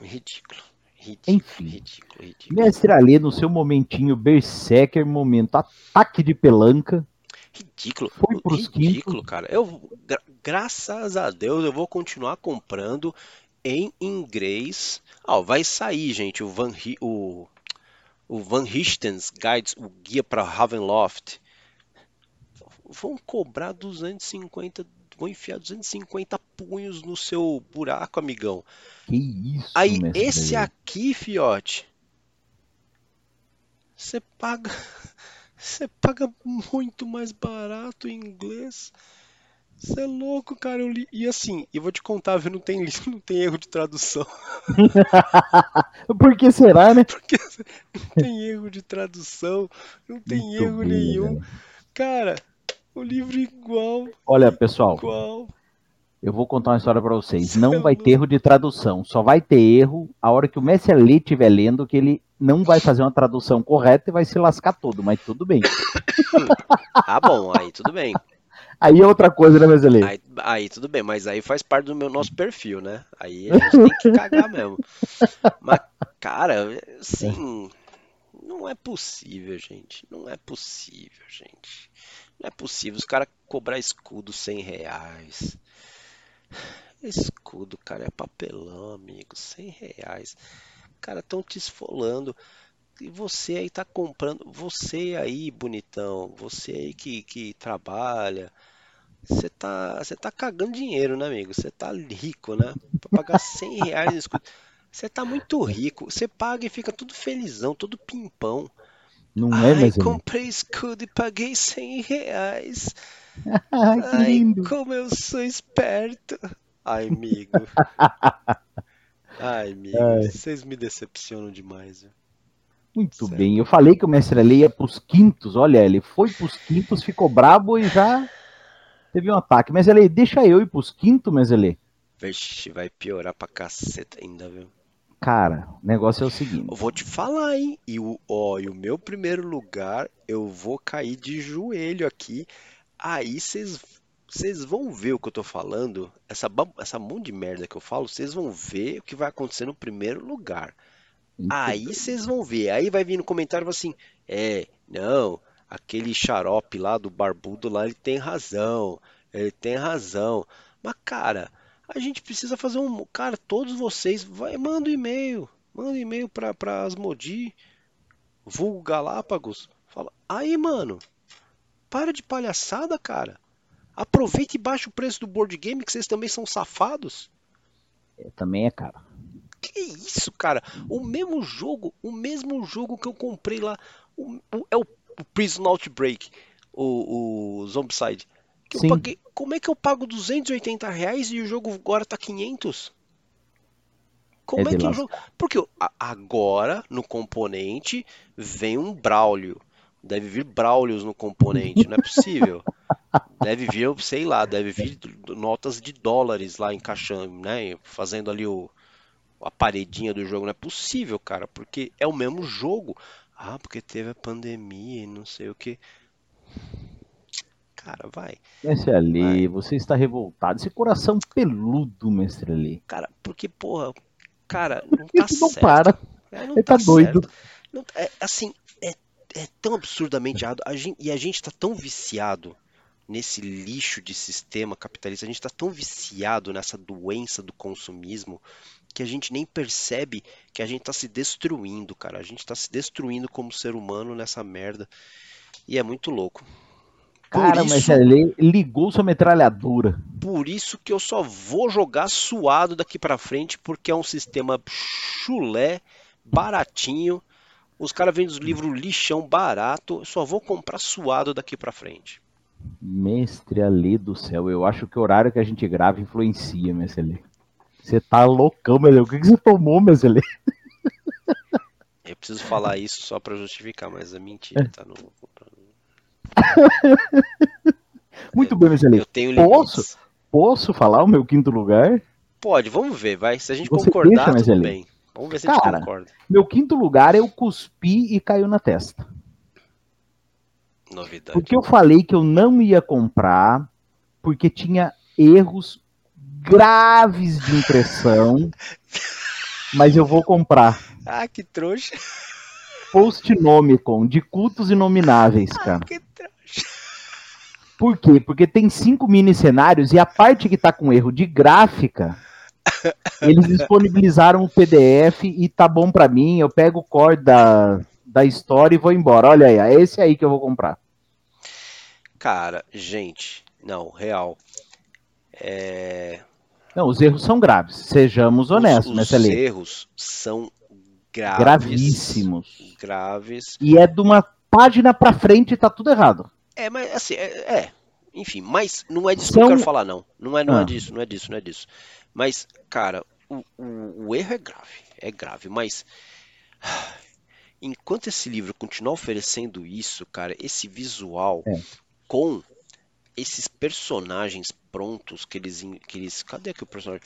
ridículo. Ridículo, Enfim. ridículo, ridículo. Mestre Ali, no seu momentinho Berserker, momento ataque de pelanca. Ridículo. Foi pros Ridículo, cara. Eu, gra- graças a Deus, eu vou continuar comprando em inglês. Ah, vai sair, gente, o Van, o, o Van Richten's Guides, o guia para Ravenloft. Vão cobrar 250, vão enfiar 250 punhos no seu buraco, amigão. Que isso, Aí, esse aqui, fiote, você paga, [LAUGHS] você paga muito mais barato em inglês. Você é louco, cara. Eu li, e assim, eu vou te contar, viu? Não tem, [LAUGHS] não tem erro de tradução. [LAUGHS] Por que será, né? [LAUGHS] Porque não tem erro de tradução, não tem Muito erro bem, nenhum. velho. Cara, o livro igual, Olha, pessoal, igual. eu vou contar uma história pra vocês. Cê é Não vai louco. ter erro de tradução. Só vai ter erro a hora que o Mestre Ali estiver lendo, que ele não vai fazer uma tradução correta e vai se lascar todo, mas tudo bem. Ah, bom, aí tudo bem. Aí é outra coisa, né, Mestre Ali? Aí, aí tudo bem, mas aí faz parte do meu nosso perfil, né? Aí a gente tem que cagar mesmo. [LAUGHS] Mas, cara, assim, Não é possível, gente. Não é possível, gente. Não é possível os caras cobrar escudo 100 reais. Escudo, cara, é papelão, amigo. 100 reais. Cara, estão te esfolando. E você aí tá comprando. Você aí, bonitão. Você aí que, que trabalha. Você tá, você tá cagando dinheiro, né, amigo? Você tá rico, né? Pra pagar 100 reais em escudo. Você tá muito rico. Você paga e fica tudo felizão, todo pimpão. Não é, Ai, mas comprei escudo e paguei 100 reais. [LAUGHS] Ai, que Ai, lindo. como eu sou esperto. Ai, amigo. [LAUGHS] Ai, amigo. Ai. Vocês me decepcionam demais. viu? Muito Certo. bem. Eu falei que o mestre Ale ia pros quintos. Olha, ele foi pros quintos, ficou brabo e já teve um ataque. Mas Ale, deixa eu ir pros quintos, mas Ale. Vixe, vai piorar pra caceta ainda, viu? Cara, o negócio é o seguinte. Eu vou te falar, hein? E o, ó, e o meu primeiro lugar, eu vou cair de joelho aqui. Aí vocês vocês vão ver o que eu tô falando. Essa, essa monte de merda que eu falo, vocês vão ver o que vai acontecer no primeiro lugar. Aí vocês vão ver. Aí vai vir no comentário assim: é, não, aquele xarope lá do barbudo lá, ele tem razão. Ele tem razão. Mas, cara, a gente precisa fazer um. Cara, todos vocês, vai, manda um e-mail. Manda um e-mail pra, pra Asmodi, vulgo Galápagos. Fala, aí, mano, para de palhaçada, cara. Aproveita e baixa o preço do board game, que vocês também são safados. É, também é caro. Que isso, cara? O mesmo jogo, o mesmo jogo que eu comprei lá, o- o- é o, o Prison Outbreak, o, o Zombicide. Que eu paguei, como é que eu pago 280 reais e o jogo agora tá 500? Como É é, que o jogo... Porque agora, no componente, vem um Braulio. Deve vir Braulios no componente, não é possível. [LAUGHS] Deve vir, sei lá, deve vir notas de dólares lá encaixando, né? Fazendo ali o, a paredinha do jogo. Não é possível, cara, porque é o mesmo jogo. Ah, porque teve a pandemia e não sei o que. Cara, vai. Mestre Ale, Vai. você está revoltado. Esse coração peludo, mestre Ale. Cara, porque, porra, cara, não tá Não certo. para. É, não Ele tá doido. certo. Não- é, assim, é, é tão absurdamente errado. A gente, e a gente tá tão viciado nesse lixo de sistema capitalista, a gente tá tão viciado nessa doença do consumismo que a gente nem percebe que a gente tá se destruindo, cara. A gente tá se destruindo como ser humano nessa merda. E é muito louco. Cara, isso, mestre Ale ligou sua metralhadora. por isso que eu só vou jogar suado daqui pra frente, porque é um sistema chulé, baratinho. Os caras vendem os livros lixão barato. Eu só vou comprar suado daqui pra frente. Mestre Ale do céu, eu acho que o horário que a gente grava influencia, mestre Ale. Você tá loucão, Ale. O que, que você tomou, mestre Ale? Eu preciso falar isso só pra justificar, mas é mentira, tá? Não, [LAUGHS] Muito bem, mestre Ale. eu tenho Posso? limites. Posso falar o meu quinto lugar? Pode, vamos ver, vai. Se a gente Você concordar, deixa, tudo bem. Vamos ver se a gente Cara, concorda. Meu quinto lugar eu cuspi e caiu na testa. Novidade. Porque eu falei que eu não ia comprar, porque tinha erros graves de impressão, mas eu vou comprar. Ah, que trouxa. Postnomicon, de cultos inomináveis, cara. Que trouxa. Por quê? Porque tem cinco mini cenários e a parte que tá com erro de gráfica, eles [LAUGHS] disponibilizaram o PDF e tá bom pra mim. Eu pego o core da, da história e vou embora. Olha aí, é esse aí que eu vou comprar. Cara, gente, não, real. É, Não, os erros são graves. Sejamos honestos, os, né, os Celê? erros são graves, Gravíssimos. graves. E é de uma página pra frente e tá tudo errado. É, mas assim, é, é, enfim, mas não é disso que eu São- quero falar, não. Não é, não Ah. é disso, não é disso, não é disso. Mas, cara, o, o, o erro é grave, é grave, mas [SIGHS] enquanto esse livro continuar oferecendo isso, cara, esse visual É. com esses personagens prontos que eles, que eles, cadê aqui o personagem?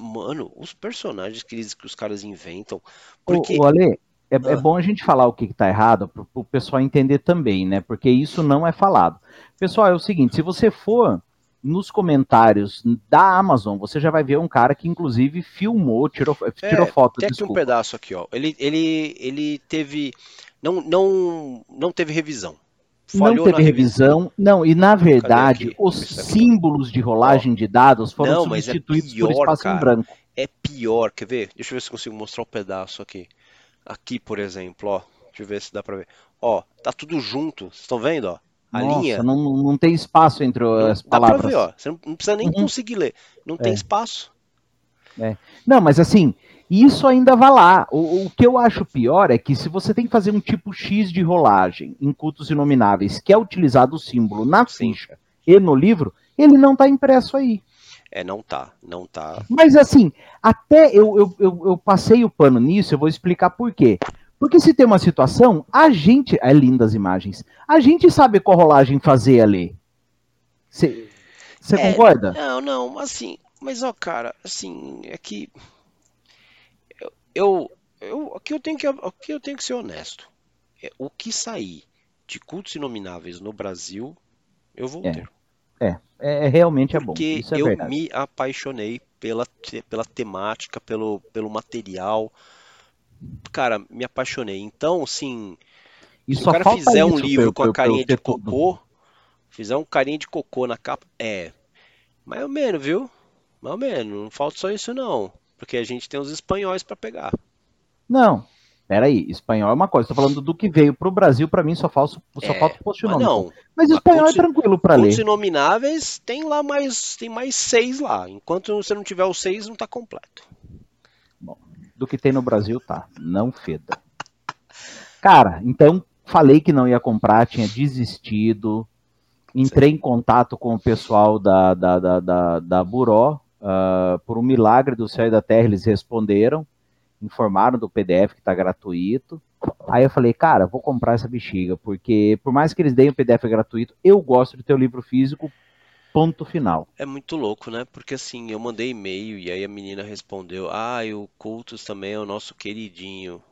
Mano, os personagens que, eles, que os caras inventam, porque O, Ale, é, é Ah. bom a gente falar o que, que tá errado para o pessoal entender também, né? Porque isso não é falado. Pessoal, é o seguinte: se você for nos comentários da Amazon, você já vai ver um cara que inclusive filmou, tirou, tirou É, foto, Tem aqui um desculpa. pedaço aqui, ó. Ele, ele, ele teve. Não, não, não teve revisão. Não teve revisão. revisão. Não, e na verdade, os símbolos de rolagem de dados foram Não, é substituídos pior, por espaço cara. em branco. É pior, quer ver? Deixa eu ver se consigo mostrar o pedaço aqui. Aqui, por exemplo, ó. Deixa eu ver se dá pra ver. Ó, tá tudo junto. Vocês estão vendo, ó? A Nossa, linha. não, não tem espaço entre Não- as dá pra palavras. ver, ó. Você não, não precisa nem Uhum. conseguir ler. Não tem É. espaço. Não, mas assim, isso ainda vai lá. O, o que eu acho pior é que se você tem que fazer um tipo X de rolagem em cultos inomináveis, que é utilizado o símbolo na ficha e no livro, ele não está impresso aí. É, não tá. Não tá. Mas assim, até eu, eu, eu, eu passei o pano nisso, eu vou explicar por quê. Porque se tem uma situação, a gente. É linda as imagens. A gente sabe qual rolagem fazer ali. Você É, concorda? Não, não, assim, mas ó, cara, assim, é que eu, eu, eu- aqui eu tenho que, aqui eu tenho que ser honesto. É, o que sair de cultos inomináveis no Brasil, eu vou É, ter. É, é, realmente é bom. Porque é eu verdade. me apaixonei pela, pela temática, pelo, pelo material. Cara, me apaixonei. Então, assim, E se o cara fizer um livro eu- com a carinha de ter tudo. cocô, fizer um carinha de cocô na capa, é, mais ou menos, viu? Mais ou menos, não falta só isso não, porque a gente tem os espanhóis pra pegar. Não, peraí, espanhol é uma coisa. Tô falando do que veio pro Brasil, pra mim só falta, só É, falta o post Mas não, Mas espanhol é tranquilo pra cultos ler. inomináveis tem lá mais, tem mais seis lá. Enquanto você não tiver os seis, não tá completo. Do que tem no Brasil, tá. Não feda. Cara, então falei que não ia comprar, tinha desistido. Entrei em contato com o pessoal da, da, da, da, da Buró. Ah, por um milagre do céu e da terra, eles responderam. Informaram do PDF que tá gratuito. Aí eu falei, cara, vou comprar essa bexiga, porque por mais que eles deem o PDF gratuito, eu gosto de ter o livro físico, ponto final. É muito louco, né? Porque assim, eu mandei e-mail e aí a menina respondeu: Ah, o Cultus também é o nosso queridinho.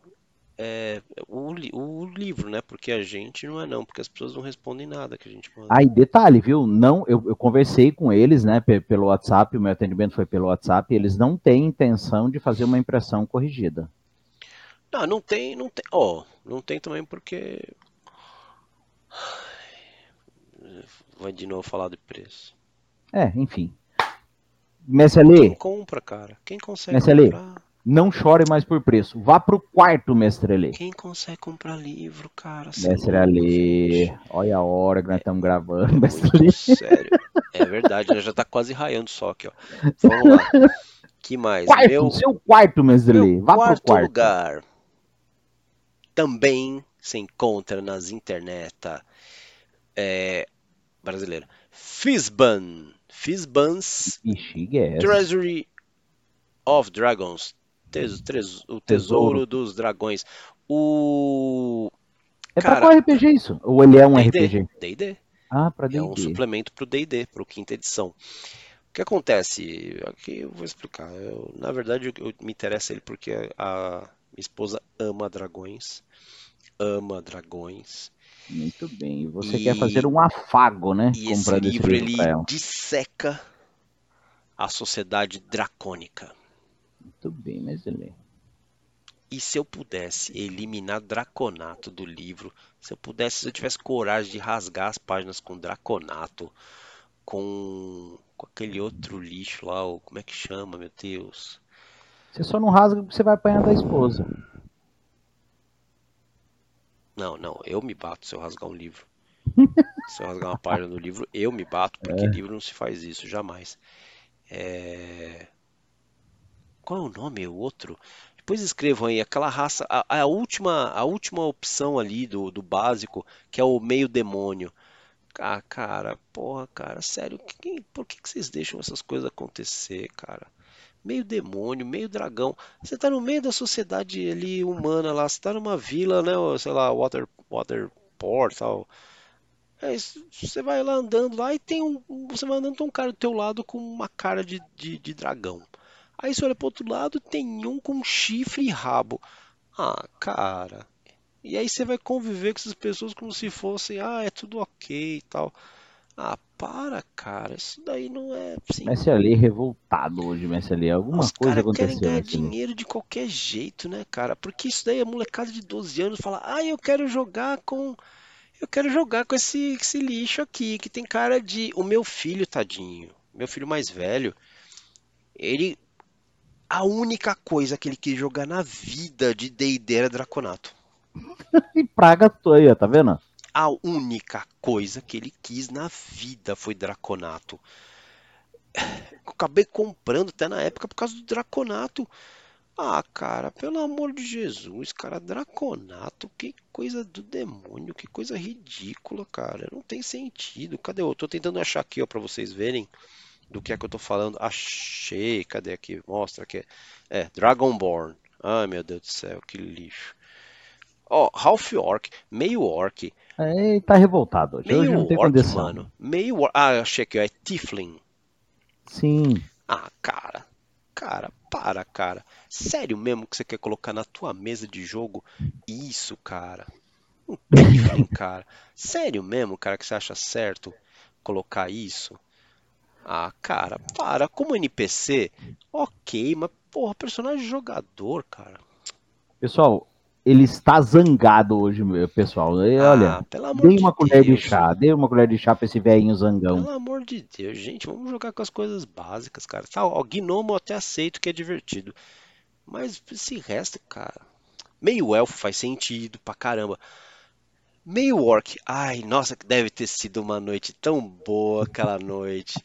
É, o, o livro, né? Porque a gente não é não, porque as pessoas não respondem nada que a gente manda. Aí, detalhe, viu? Não, eu, eu conversei com eles, né, pe- pelo WhatsApp, o meu atendimento foi pelo WhatsApp, eles não têm intenção de fazer uma impressão corrigida. Não, não tem, não tem. Ó, não tem também porque. Vai de novo falar de preço. É, enfim. Mestre Quem compra, cara? Quem consegue comprar? Não chore mais por preço. Vá pro quarto, Mestre Alê. Quem consegue comprar livro, cara? Mestre Alê, olha a hora que nós estamos gravando, Mestre Alê. Sério. É verdade, né? já tá quase raiando só aqui, ó. Vamos lá. Que mais? Quarto, Meu, seu quarto, Mestre Alê. Vá pro quarto quarto. lugar também se encontra nas internet é, brasileira. Fizban. Fizban's Bexiga é. Treasury of Dragons. Tes- tes- o Tesouro dos Dragões. O. É pra Cara, qual RPG isso? Ou ele é um D&D. RPG? D&D. Ah, pra É um D&D. suplemento para o D&D, para o quinta edição. O que acontece? Aqui eu vou explicar. Eu, na verdade, eu, eu- me interessa ele porque a minha esposa ama dragões. Ama dragões. Muito bem. E você E- quer fazer um afago, né? E esse livro, esse livro ele pra disseca a sociedade dracônica. Muito bem, mas ele. E se eu pudesse eliminar Draconato do livro, se eu pudesse, se eu tivesse coragem de rasgar as páginas com Draconato, com, com aquele outro lixo lá, o, como é que chama, meu Deus? Você só não rasga porque você vai apanhar da esposa. Não, não, eu me bato se eu rasgar um livro. [LAUGHS] Se eu rasgar uma página do livro, eu me bato, porque livro não se faz isso, jamais. É... Qual é o nome? O outro? Depois escrevam aí, aquela raça, a, a última, a última opção ali do, do básico, que é o meio demônio. Ah, cara, porra, cara, sério, por que, que vocês deixam essas coisas acontecer, cara? Meio demônio, meio dragão. Você tá no meio da sociedade ali humana lá, você tá numa vila, né, sei lá, Water, Waterport, tal. É, isso, você vai lá andando lá e tem um- você vai andando tem um cara do teu lado com uma cara de, de, de dragão. Aí você olha pro outro lado, tem um com chifre e rabo. Ah, cara. E aí você vai conviver com essas pessoas como se fossem, ah, é tudo ok e tal. Ah, para, cara. Isso daí não é assim. Messi Ali revoltado hoje, Messi Ali. Alguma Os coisa caras querem aconteceu, ganhar Ali. dinheiro de qualquer jeito, né, cara? Porque isso daí é molecada de 12 anos fala, ah, eu quero jogar com. Eu quero jogar com esse, esse lixo aqui, que tem cara de. O meu filho, tadinho. Meu filho mais velho. Ele. A única coisa que ele quis jogar na vida de D&D era Draconato. [LAUGHS] E praga toia, tá vendo? A única coisa que ele quis na vida foi Draconato. Eu acabei comprando até na época por causa do Draconato. Ah, cara, pelo amor de Jesus, cara, Draconato, que coisa do demônio, que coisa ridícula, cara. Não tem sentido. Cadê? Eu tô tentando achar aqui, ó, pra vocês verem do que é que eu tô falando. Achei, cadê aqui? Mostra aqui. É, Dragonborn. Ai, meu Deus do céu, que lixo. Ó, Half Orc, meio Orc, É, tá revoltado hoje. Hoje meio não tem Orc, condição. mano. Meio Orc. Ah, achei aqui, ó, é Tiflin. Sim. Ah, cara. Cara, para, cara. Sério mesmo que você quer colocar na tua mesa de jogo isso, cara? Um Tiflin, [LAUGHS] cara. Sério mesmo, cara, que você acha certo colocar isso? Ah, cara, para. Como NPC, ok, mas porra, personagem jogador, cara. Pessoal, ele está zangado hoje, meu pessoal. E, olha, Ah, dei de uma colher de Deus. chá. Dei uma colher de chá pra esse velhinho zangão. Pelo amor de Deus, gente, vamos jogar com as coisas básicas, cara. Tá, ó, Gnomo eu até aceito que é divertido. Mas esse resto, cara. Meio elfo faz sentido pra caramba. Meio orc, ai, nossa, que deve ter sido uma noite tão boa aquela noite.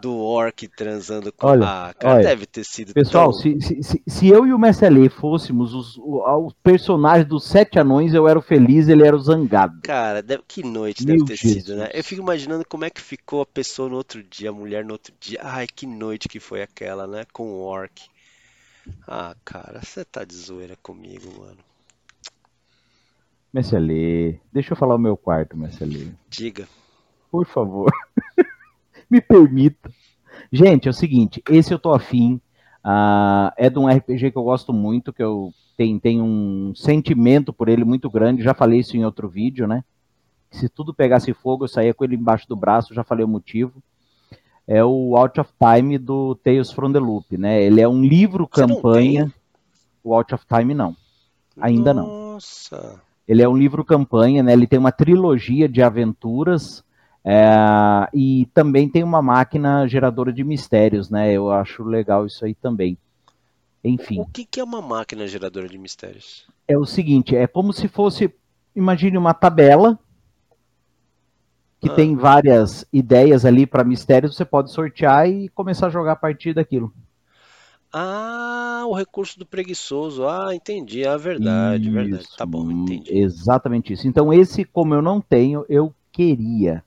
Do orc transando com. Olha, ah, cara, olha, deve ter sido Pessoal, tão. se, se, se- eu e o Messi fôssemos os, os personagens dos sete anões, eu era o feliz, ele era o zangado. Cara, deve- que noite Meu deve ter sido, né? Jesus. Eu fico imaginando como é que ficou a pessoa no outro dia, a mulher no outro dia. Ai, que noite que foi aquela, né? Com o orc. Ah, cara, você tá de zoeira comigo, mano. Messi deixa eu falar o meu quarto, Messi Diga. Por favor. [LAUGHS] Me permita. Gente, é o seguinte, esse eu tô afim. ah, é de um RPG que eu gosto muito, que eu tenho, tenho um sentimento por ele muito grande. Já falei isso em outro vídeo, né? Se tudo pegasse fogo, eu saía com ele embaixo do braço, já falei o motivo. É o Out of Time do Tales from the Loop, né? Ele é um livro campanha. O Out of Time não. Ainda não. Nossa. Ele é um livro campanha, né? Ele tem uma trilogia de aventuras é, e também tem uma máquina geradora de mistérios, né? Eu acho legal isso aí também. Enfim, O que que é uma máquina geradora de mistérios? é o seguinte, é como se fosse, imagine uma tabela que Ah. tem várias ideias ali para mistérios, você pode sortear e começar a jogar a partir daquilo. Ah, o recurso do preguiçoso. Ah, entendi. Ah, verdade, verdade. Isso, Tá bom, entendi. Exatamente isso. Então, esse, como eu não tenho, eu queria.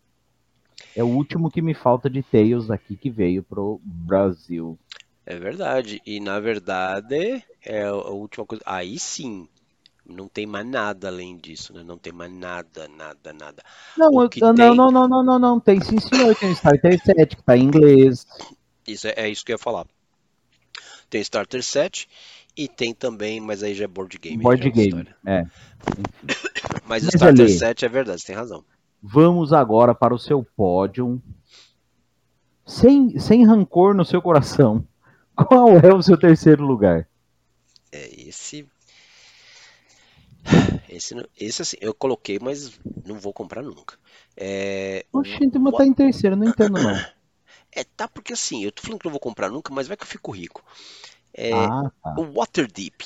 É o último que me falta de Tales aqui que veio pro Brasil. É verdade. E na verdade, é a última coisa. Aí sim, não tem mais nada além disso, né? Não tem mais nada, nada, nada. Não, eu- não, tem- não, não, não, não, não. Tem sim, senhor. Tem Starter 7, que tá em inglês. Isso é, é isso que eu ia falar. Tem Starter Set e tem também, mas aí já é board game. Board é game. É. Mas o Mas Starter ali- Set é verdade, você tem razão. Vamos agora para o seu pódio. Sem, sem rancor no seu coração. [LAUGHS] Qual é o seu terceiro lugar? É esse. Esse, esse assim, eu coloquei, mas não vou comprar nunca. É, Oxente, mas tá em terceiro, não entendo não. é, tá, porque assim, eu tô falando que não vou comprar nunca, mas vai que eu fico rico. É, Ah, tá. o Waterdeep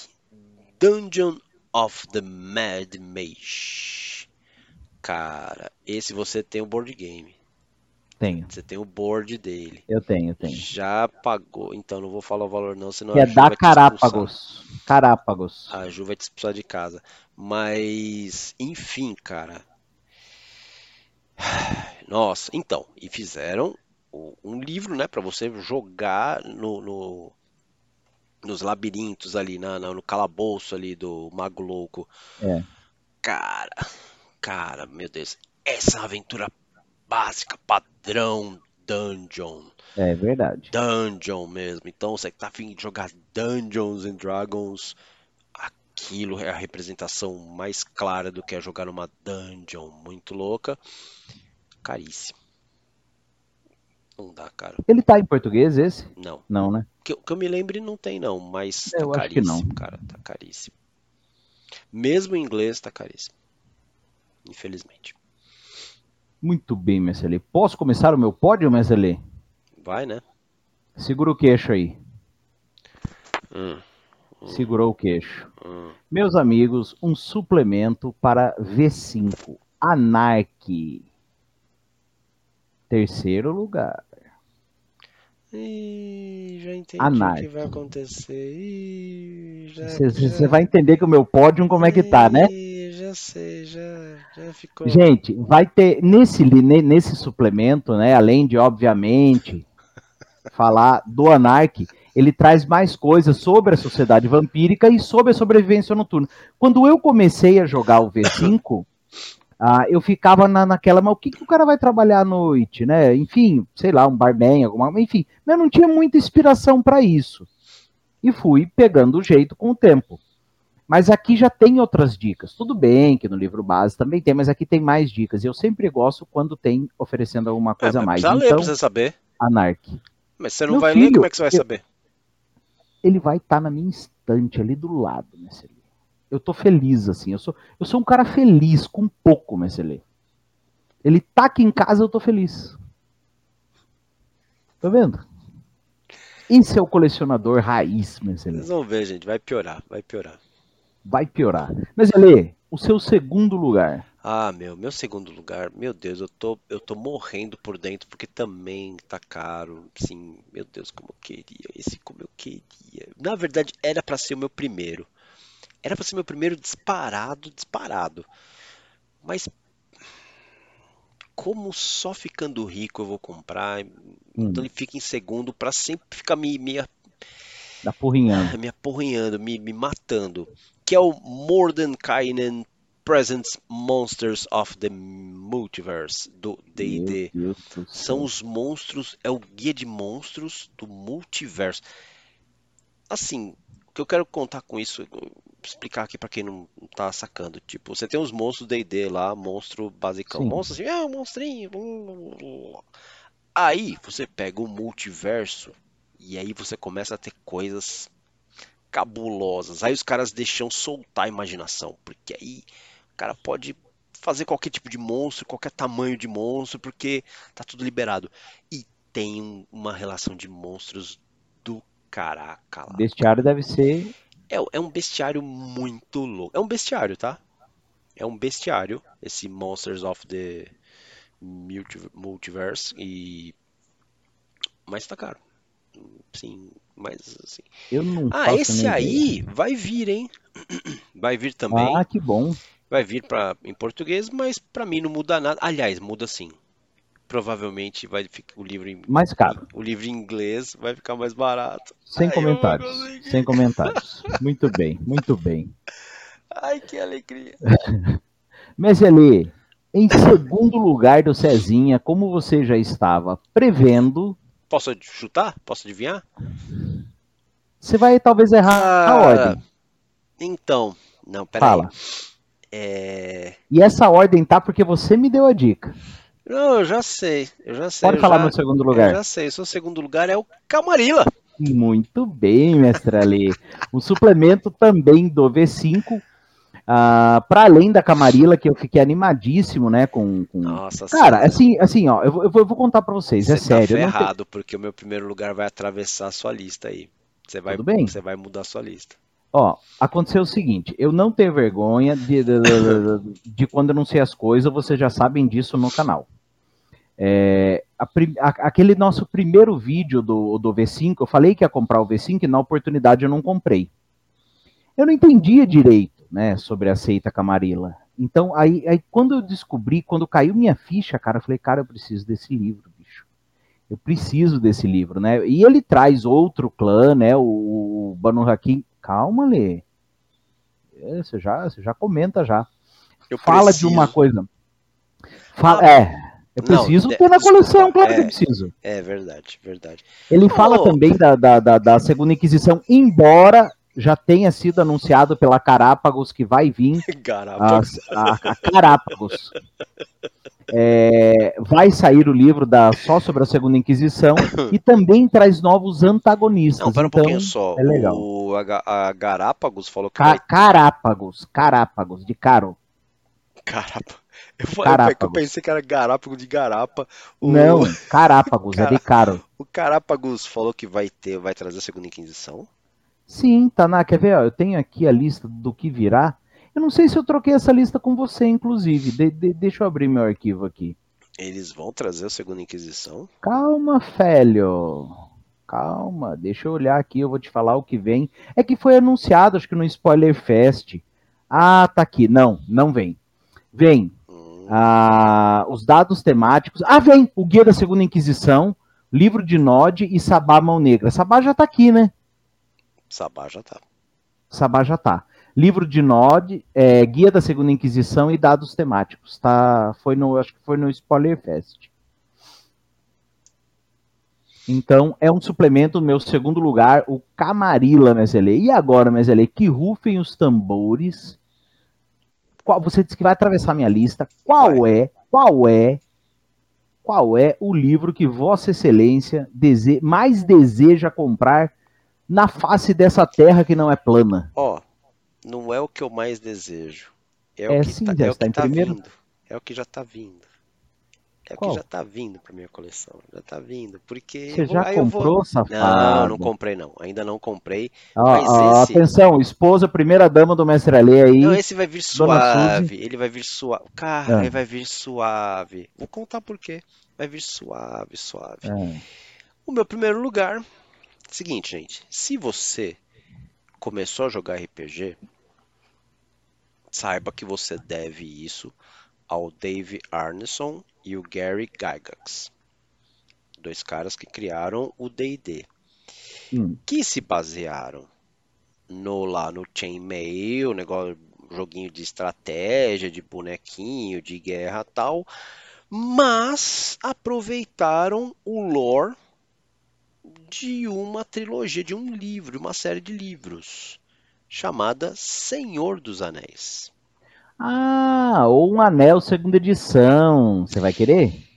Dungeon of the Mad Mage. Cara, esse você tem o board game. Tenho. Você tem o board dele. Eu tenho, eu tenho. Já pagou, então não vou falar o valor não, senão Que é da. Carápagos. Carápagos. A Ju vai te expulsar de casa. Mas, enfim, cara. Nossa, então, e fizeram um livro, né, pra você jogar no, no- nos labirintos ali, na- no calabouço ali do Mago Louco. É. Cara, cara, meu Deus, essa é uma aventura básica, padrão dungeon. É verdade. Dungeon mesmo. Então, você que tá afim de jogar Dungeons and Dragons, aquilo é a representação mais clara do que é jogar numa dungeon muito louca. Caríssimo. Não dá, cara. Ele tá em português esse? Não. Não, né? Que, eu- que eu me lembre, não tem, não. Mas Eu tá acho que caríssimo, não. cara. Tá caríssimo. Mesmo em inglês, tá caríssimo. Infelizmente. Muito bem, Messelê. Posso começar o meu pódio, Messelê? Vai, né? Segura o queixo aí. Hum, Segurou o queixo. hum. Meus amigos, um suplemento para V5. Anark. Terceiro lugar. Ih, já entendi o que vai acontecer. Você vai entender que o meu pódio como é que tá, né? Ih, já sei, já, já ficou. Gente, vai ter nesse, nesse suplemento, né? Além de, obviamente, [LAUGHS] falar do Anark, ele traz mais coisas sobre a sociedade vampírica e sobre a sobrevivência noturna. Quando eu comecei a jogar o V5, [COUGHS] ah, eu ficava na, naquela, mas o que, que o cara vai trabalhar à noite, né? Enfim, sei lá, um barman, alguma, enfim, mas eu não tinha muita inspiração para isso. E fui pegando o jeito com o tempo. Mas aqui já tem outras dicas. Tudo bem que no livro base também tem, mas aqui tem mais dicas. E eu sempre gosto quando tem oferecendo alguma É, coisa a mas mais. precisa ler Então, pra você saber. Anark. Mas você não Meu vai ler, filho, como é que você vai eu- saber? Ele vai estar na minha estante ali do lado, Messelê. Eu tô feliz, assim. Eu sou, eu sou um cara feliz com pouco, Messelê. Ele tá aqui em casa, eu tô feliz. Tá vendo? Esse é o colecionador raiz, Messelê. Vocês vão ver, gente, vai piorar, vai piorar. Vai piorar. Messelê, o seu segundo lugar. Ah, meu, meu segundo lugar, meu Deus, eu tô, eu tô morrendo por dentro porque também tá caro. Sim, meu Deus, como eu queria, esse como eu queria. Na verdade, era pra ser o meu primeiro. Era pra ser meu primeiro disparado, disparado. Mas como só ficando rico eu vou comprar, então ele fica em segundo pra sempre ficar me, me Da porrinhando. me aporrinhando, me, me matando, que é o Mordenkainen Presents Monsters of the Multiverse do D&D. São os monstros, é o guia de monstros do multiverso. Assim, o que eu quero contar com isso, explicar aqui pra quem não tá sacando, tipo, você tem os monstros D&D lá, monstro basicão, Sim. monstro assim, ah, monstrinho. Aí você pega o multiverso e aí você começa a ter coisas cabulosas. Aí os caras deixam soltar a imaginação, porque aí o cara pode fazer qualquer tipo de monstro, qualquer tamanho de monstro, porque tá tudo liberado. E tem um- uma relação de monstros do caraca lá. Bestiário deve ser. É, é um bestiário muito louco. É um bestiário, tá? É um bestiário, esse Monsters of the Multi- Multiverse. E. Mas tá caro. Sim, mas assim. Eu não Ah, esse aí ideia. vai vir, hein? [CLEARS THROAT] Vai vir também. Ah, que bom. Vai vir pra, em português, mas pra mim não muda nada. Aliás, muda sim. Provavelmente vai ficar o livro em, Mais caro. o livro em inglês vai ficar mais barato. Sem Ai, comentários. Sem comentários. [LAUGHS] Muito bem, muito bem. Ai, que alegria. [LAUGHS] Meseli, em segundo lugar do Cezinha, como você já estava prevendo, Posso chutar? Posso adivinhar? você vai talvez errar a Ah, ordem. Então, não, peraí. Fala. É... E essa ordem tá porque você me deu a dica. Não, eu já sei, eu já sei. Pode eu falar já, no segundo eu lugar. já sei, o seu segundo lugar é o Camarilla. Muito bem, mestre Ali. O suplemento também do V5. Para além da Camarilla, que eu fiquei animadíssimo, né? Com, com- Nossa Cara, senhora, assim, assim, ó, eu vou, eu vou- contar pra vocês, é você tá sério. eu não tenho- ferrado, porque o meu primeiro lugar vai atravessar a sua lista aí. Você vai, Tudo bem. você vai mudar a sua lista. Ó, aconteceu o seguinte, eu não tenho vergonha de, de, de- de quando eu não sei as coisas, vocês já sabem disso no canal. É, a a- aquele nosso primeiro vídeo do, do V5, eu falei que ia comprar o V5 e na oportunidade eu não comprei. Eu não entendia direito, né, sobre a seita Camarilla. Então, aí, aí quando eu descobri, quando caiu minha ficha, cara, eu falei, cara, eu preciso desse livro, bicho. Eu preciso desse livro, né? E ele traz outro clã, né? O, o Banu Hakim. Calma, Lê. É, você, já, você já comenta já. Eu Fala de preciso. uma coisa. Fala, é, eu não, preciso de- ter na coleção, desculpa, claro que é. eu preciso. É verdade, verdade. Ele fala Oh. também da, da, da, da Segunda Inquisição, embora já tenha sido anunciado pela Carápagos que vai vir [LAUGHS] Caramba. a, a, a Carápagos. É, vai sair o livro da, só sobre a Segunda Inquisição e [COUGHS] também traz novos antagonistas. Não, pera um então, pouquinho só. é legal. O, a, a Garápagos falou que Ca vai. Carápagos, Carápagos, de caro. Carapa. Eu, falei, Carápagos. eu pensei que era Garápago de Garapa. O, Não, [LAUGHS] Carápagos, é de caro. O Carápagos falou que vai ter, vai trazer a segunda Inquisição. Sim, Taná, quer ver? ó, eu tenho aqui a lista do que virá. Eu não sei se eu troquei essa lista com você, inclusive. De- de- deixa eu abrir meu arquivo aqui. Eles vão trazer a segunda Inquisição? Calma, velho. Calma, deixa eu olhar aqui, eu vou te falar o que vem. É que foi anunciado, acho que no Spoiler Fest. Ah, tá aqui. Não, não vem. Vem Hum, ah, os dados temáticos. Ah, vem o Guia da Segunda Inquisição, livro de Nod e Sabá Mão Negra. Sabá já tá aqui, né? Sabá já tá. Sabá já tá. Livro de Nod, é, Guia da Segunda Inquisição e dados temáticos. Tá, foi no, acho que foi no Spoiler Fest. Então, é um suplemento no meu segundo lugar, o Camarilla, Mezelê. E agora, Mezelê, que rufem os tambores. Qual, você disse que vai atravessar minha lista. Qual é, qual é, qual é o livro que Vossa Excelência dese- mais deseja comprar na face dessa terra que não é plana? Ó, não é o que eu mais desejo. É, É o que sim, tá, já é o está em tá primeiro. vindo. É o que já tá vindo. É o Qual? que já tá vindo pra minha coleção. Já tá vindo. Porque. Você vou- já eu vou- comprou, safado? Não, não comprei não. Ainda não comprei. Ó, Mas ó, esse- Atenção, esposa, primeira dama do mestre Alê aí. Não, esse vai vir suave. Ele vai vir suave. Cara, Ah. ele vai vir suave. Vou contar por quê. Vai vir suave, suave. É. O meu primeiro lugar. Seguinte, gente. Se você começou a jogar RPG, saiba que você deve isso ao Dave Arneson e o Gary Gygax. Dois caras que criaram o D&D. Hum. que se basearam no lá no Chainmail, negócio, joguinho de estratégia, de bonequinho, de guerra tal, mas aproveitaram o lore de uma trilogia, de um livro, de uma série de livros chamada Senhor dos Anéis. Ah, ou um anel segunda edição. Você vai querer?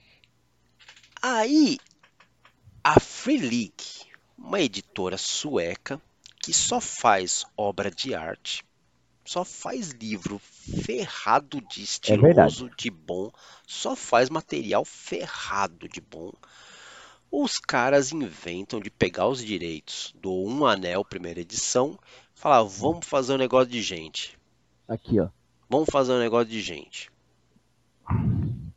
Aí a Free League, uma editora sueca que só faz obra de arte, só faz livro ferrado de estiloso, de bom, só faz material ferrado de bom. Os caras inventam de pegar os direitos do Um Anel primeira edição, falar, vamos fazer um negócio de gente. Aqui, ó. Vamos fazer um negócio de gente.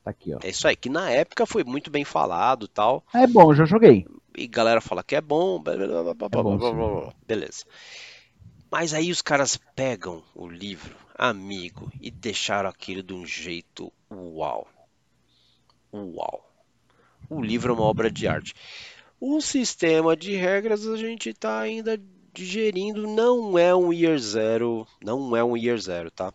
Tá aqui, ó. É isso aí, que na época foi muito bem falado, tal. É bom, já joguei. E galera fala que é bom, blá, blá, blá, É bom, beleza. Mas aí os caras pegam o livro, amigo, e deixaram aquilo de um jeito uau. Uau. O livro é uma obra de arte. O sistema de regras a gente tá ainda digerindo, não é um year zero, não é um year zero, tá?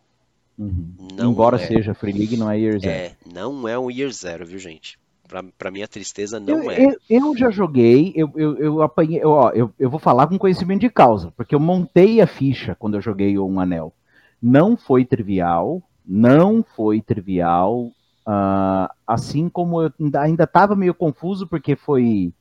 Uhum. Embora é. seja Free League, não é Year Zero. É, não é um year zero, viu, gente? Pra, pra minha tristeza, não eu, é. eu, eu já joguei, eu, eu, eu apanhei, eu, ó, eu, eu vou falar com conhecimento de causa, porque eu montei a ficha quando eu joguei o Um Anel. Não foi trivial, não foi trivial, ah, assim como eu ainda- estava meio confuso, porque foi.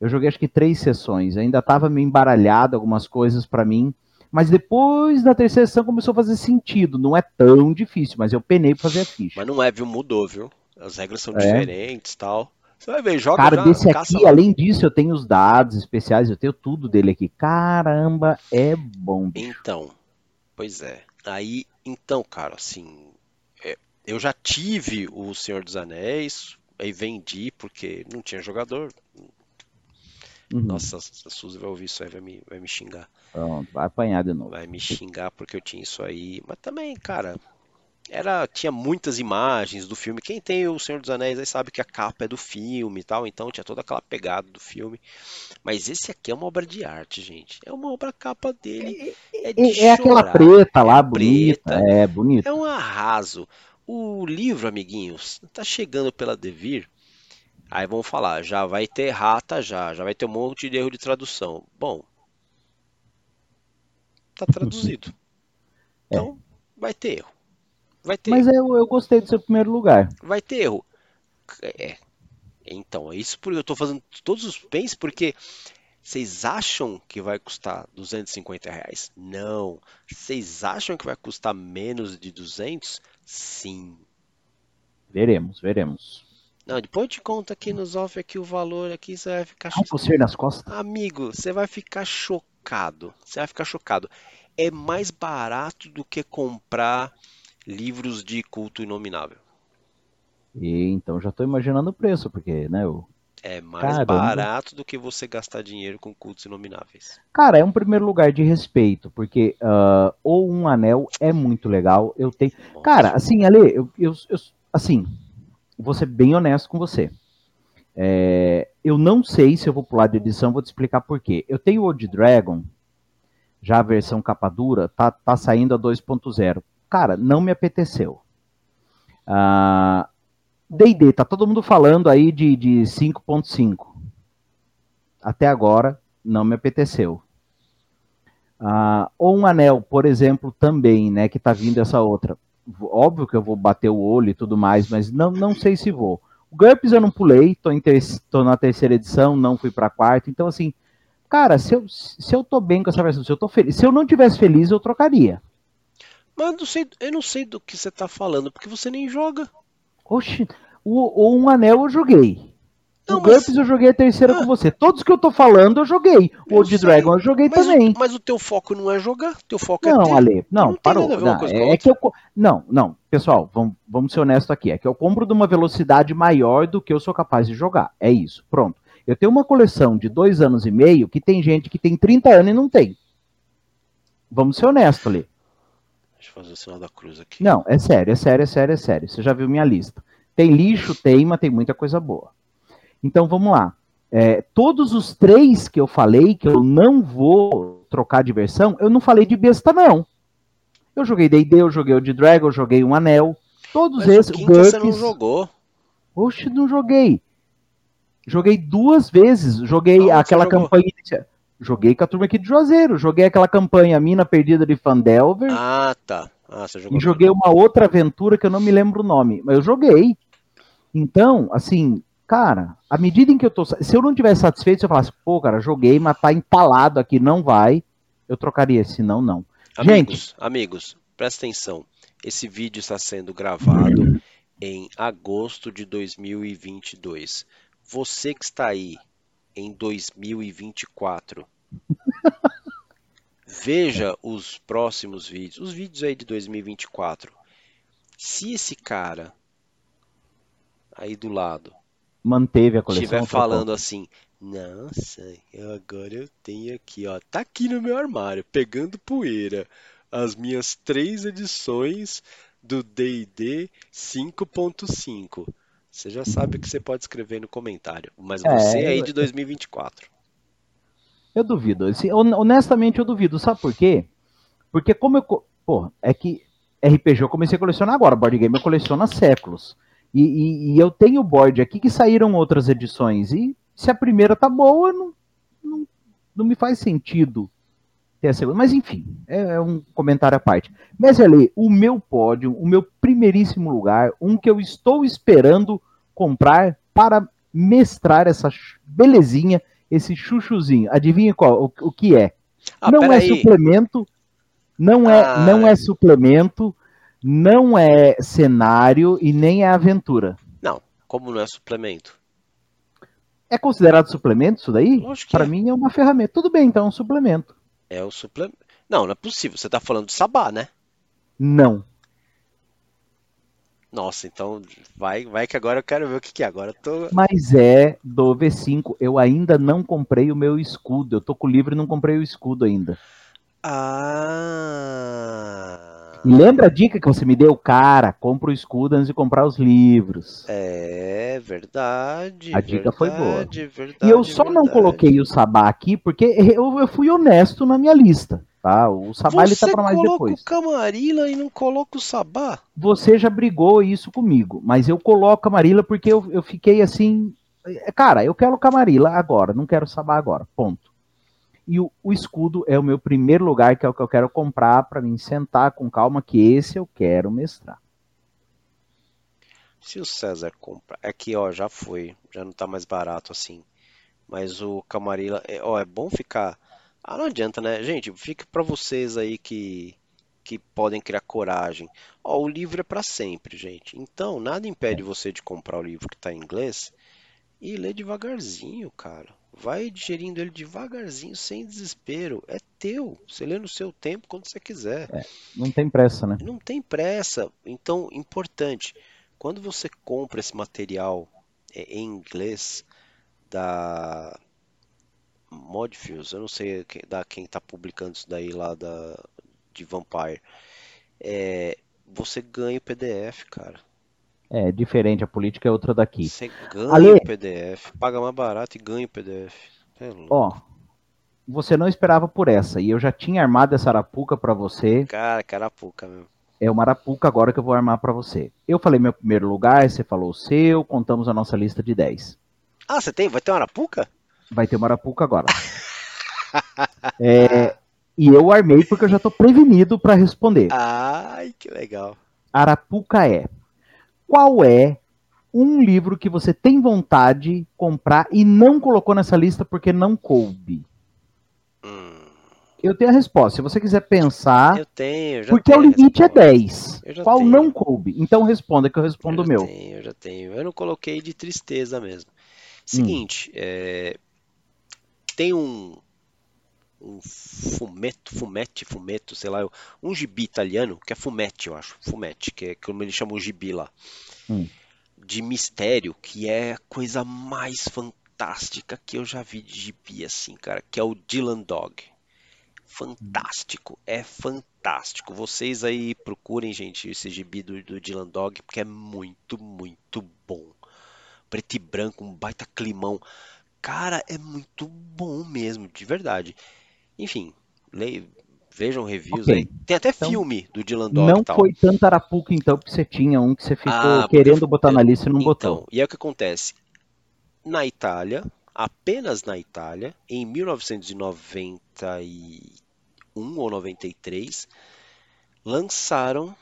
Eu joguei acho que três sessões, ainda estava meio embaralhado algumas coisas para mim, mas depois da terceira sessão começou a fazer sentido. Não é tão difícil, mas eu penei pra fazer a ficha. Mas não é, viu? Mudou, viu? As regras são É. diferentes tal. Você vai ver, joga Cara, já, desse aqui, lá. além disso, eu tenho os dados especiais, eu tenho tudo dele aqui. Caramba, é bom, bicho. Então, pois é. Aí, então, cara, assim, eu já tive o Senhor dos Anéis, aí vendi porque não tinha jogador. Uhum. Nossa, a Suzy vai ouvir isso aí, vai me, vai me xingar. Pronto, vai apanhar de novo. Vai me xingar porque eu tinha isso aí. Mas também, cara, era tinha muitas imagens do filme. Quem tem o Senhor dos Anéis aí sabe que a capa é do filme e tal, então tinha toda aquela pegada do filme. Mas esse aqui é uma obra de arte, gente. É uma obra capa dele. É de É, é aquela chorar. preta lá, É bonita. preta. É, bonita. É um arraso. O livro, amiguinhos, tá chegando pela Devir. Aí vão falar, já vai ter rata já, já vai ter um monte de erro de tradução. Bom, tá traduzido. É. Então, vai ter erro. Vai ter. Mas eu, eu gostei do seu primeiro lugar. Vai ter erro. É. Então, é isso porque eu tô fazendo todos os pens porque vocês acham que vai custar 250 reais? Não. Vocês acham que vai custar menos de 200? Sim. Veremos, veremos. Não, depois te conto aqui nos off aqui o valor aqui, você vai ficar Ai, coceira nas costas. Amigo, você vai ficar chocado. Você vai ficar chocado. É mais barato do que comprar livros de culto inominável. E, então já tô imaginando o preço, porque, né, o É mais Caramba. barato do que você gastar dinheiro com cultos inomináveis. Cara, é um primeiro lugar de respeito, porque ah, ou um anel é muito legal. Eu tenho. Nossa. Cara, assim, Ale, eu, eu, eu- assim, vou ser bem honesto com você. É, eu não sei se eu vou pular de edição, vou te explicar por quê. Eu tenho o Old Dragon, já a versão capa dura, tá, tá saindo a 2.0. Cara, não me apeteceu. Ah, D&D, tá todo mundo falando aí de, de 5.5. Até agora, não me apeteceu. Ah, ou um anel, por exemplo, também, né, que tá vindo essa outra. Óbvio que eu vou bater o olho e tudo mais, mas não, não sei se vou. O GURPS eu não pulei, tô, ter- tô na terceira edição, não fui pra quarta, então assim, cara, se eu, se eu tô bem com essa versão, se eu tô feliz, se eu não tivesse feliz, eu trocaria. Mas eu não sei, eu não sei do que você tá falando, porque você nem joga. Oxi, o, o um anel eu joguei. Não, o mas- GURPS eu joguei a terceira Ah. com você. Todos que eu tô falando eu joguei. O Old Dragon eu joguei Mas também. o, mas o teu foco não é jogar, teu foco é Não, ter. Ale, não, Não parou. Não, é, é que eu. Não, não, pessoal, vamos, vamos ser honestos aqui. É que eu compro de uma velocidade maior do que eu sou capaz de jogar. É isso, pronto. Eu tenho uma coleção de dois anos e meio que tem gente que tem 30 anos e não tem. Vamos ser honestos, Ale. Deixa eu fazer o sinal da cruz aqui. Não, é sério, é sério, é sério, é sério. Você já viu minha lista. Tem lixo, tem, mas tem muita coisa boa. Então vamos lá. É, todos os três que eu falei que eu não vou trocar de versão, eu não falei de besta, não. Eu joguei D&D, eu joguei o de Dragon, eu joguei um anel. Todos Mas esses. o quinto você não jogou. Oxe, não joguei. Joguei duas vezes. Joguei você aquela jogou? Joguei com a turma aqui de Juazeiro. Joguei aquela campanha Mina Perdida de Fandelver. Ah, tá. Ah, você jogou. E joguei uma outra aventura que eu não me lembro o nome, mas eu joguei. Então, assim, cara, à medida em que eu tô. Se eu não tivesse satisfeito, se eu falasse, pô, cara, joguei, mas tá empalado aqui, não vai, eu trocaria. Se não, não. Amigos, amigos, presta atenção. Esse vídeo está sendo gravado em agosto de 2022. Você que está aí em 2024, [LAUGHS] veja os próximos vídeos, os vídeos aí de 2024. Se esse cara aí do lado Manteve a coleção. estiver falando assim, nossa, eu agora eu tenho aqui, ó, tá aqui no meu armário, pegando poeira, as minhas três edições do D&D 5.5. Você já sabe o que você pode escrever no comentário, mas É, você aí eu- de 2024. Eu duvido. Hon- honestamente, eu duvido. Sabe por quê? Porque como eu. Pô, é que RPG eu comecei a colecionar agora. Board game eu coleciono há séculos. E, e- e eu tenho board aqui que saíram outras edições. E se a primeira tá boa, não, não, não me faz sentido ter a segunda. Mas enfim, é, é um comentário à parte. Mas ali, o meu pódio, o meu primeiríssimo lugar, um que eu estou esperando comprar para mestrar essa belezinha, esse chuchuzinho. Adivinha qual? O, o que é? Ah, não é peraí. suplemento, não é, Ah. não é suplemento, não é cenário e nem é aventura. Não, como não é suplemento? É considerado suplemento isso daí? Para é. mim é uma ferramenta. Tudo bem, então é um suplemento. É o suplemento. Não, não é possível. Você tá falando de sabá, né? Não. Nossa, então vai, vai que agora eu quero ver o que que é. Agora tô. Mas é do V5. Eu ainda não comprei o meu escudo. Eu tô com o livro e não comprei o escudo ainda. Ah. E lembra a dica que você me deu? Cara, compra o escudo antes de comprar os livros. É verdade. A dica foi boa. verdade, Verdade, E eu só não verdade. coloquei o Sabá aqui porque eu, eu fui honesto na minha lista, tá? O Sabá ele tá Você para mais coloca depois. o Camarilla e não coloca o Sabá? Você já brigou isso comigo, mas eu coloco Camarilla porque eu, eu fiquei assim, é, cara, eu quero Camarilla agora, não quero Sabá agora, ponto. E o, o escudo é o meu primeiro lugar, que é o que eu quero comprar para mim sentar com calma, que esse eu quero mestrar. Se o César comprar. Aqui, ó, já foi. Já não tá mais barato assim. Mas o Camarilla. É, ó, é bom ficar. Ah, não adianta, né? Gente, fica pra vocês aí que. Que podem criar coragem. Ó, o livro é pra sempre, gente. Então, nada impede você de comprar o livro que tá em inglês e ler devagarzinho, cara. Vai digerindo ele devagarzinho, sem desespero. É teu. Você lê no seu tempo, quando você quiser. É, não tem pressa, né? Não tem pressa. Então, importante. Quando você compra esse material é, em inglês da Modfields, eu não sei da quem está publicando isso daí lá da de Vampire, é, você ganha o PDF, cara. É diferente, a política é outra daqui. Você ganha Ale... o PDF, paga mais barato e ganha o PDF. É Ó, você não esperava por essa e eu já tinha armado essa arapuca para você. Cara, que arapuca mesmo. É uma arapuca agora que eu vou armar para você. Eu falei meu primeiro lugar, você falou o seu, contamos a nossa lista de 10. Ah, você tem? Vai ter uma arapuca? Vai ter uma arapuca agora. [LAUGHS] é, e eu armei porque eu já tô prevenido para responder. Ai, que legal. Arapuca é qual é um livro que você tem vontade de comprar e não colocou nessa lista porque não coube? Hum. Eu tenho a resposta. Se você quiser pensar. Eu tenho, já Porque tenho o limite é 10. Qual tenho. não coube? Então responda que eu respondo o meu. Eu tenho, eu já tenho. Eu não coloquei de tristeza mesmo. Seguinte, hum. é... tem um, um fumeto, fumete, fumeto, sei lá, um gibi italiano, que é fumete, eu acho, fumete, que é como ele chama o gibi lá, hum. de mistério, que é a coisa mais fantástica que eu já vi de gibi, assim, cara, que é o Dylan Dog. Fantástico, é fantástico. Vocês aí procurem, gente, esse gibi do, do Dylan Dog, porque é muito, muito bom. Preto e branco, um baita climão. Cara, é muito bom mesmo, de verdade. Enfim, leio, vejam reviews okay. aí. Tem até então, filme do Dylan Dog Não foi tanto Arapuca, então, que você tinha um que você ficou ah, querendo botar na lista e não então, botou. E é o que acontece. Na Itália, apenas na Itália, em 1991 ou 93, lançaram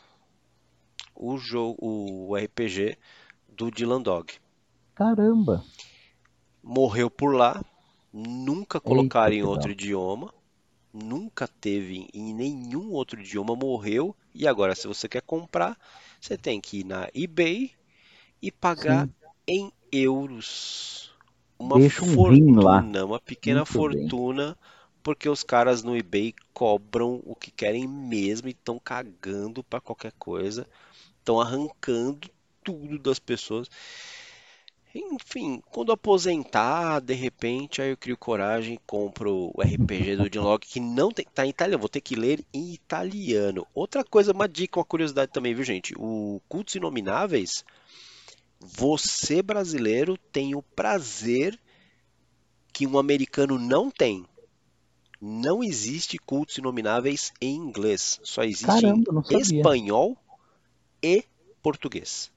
o jogo, o RPG do Dylan Dog. Caramba! Morreu por lá, nunca colocaram Eita, em outro idioma nunca teve em nenhum outro idioma, morreu. E agora, se você quer comprar, você tem que ir na eBay e pagar Sim. em euros. Uma Deixa um fortuna, lá. uma pequena Muito fortuna, bem. porque os caras no eBay cobram o que querem mesmo e estão cagando para qualquer coisa, estão arrancando tudo das pessoas. Enfim, quando aposentar, de repente, aí eu crio coragem e compro o RPG do Dinlog, que não tem, tá em italiano, vou ter que ler em italiano. Outra coisa, uma dica, uma curiosidade também, viu, gente? O Cultos Inomináveis, você brasileiro tem o prazer que um americano não tem. Não existe cultos inomináveis em inglês, só existe Caramba, em espanhol e português.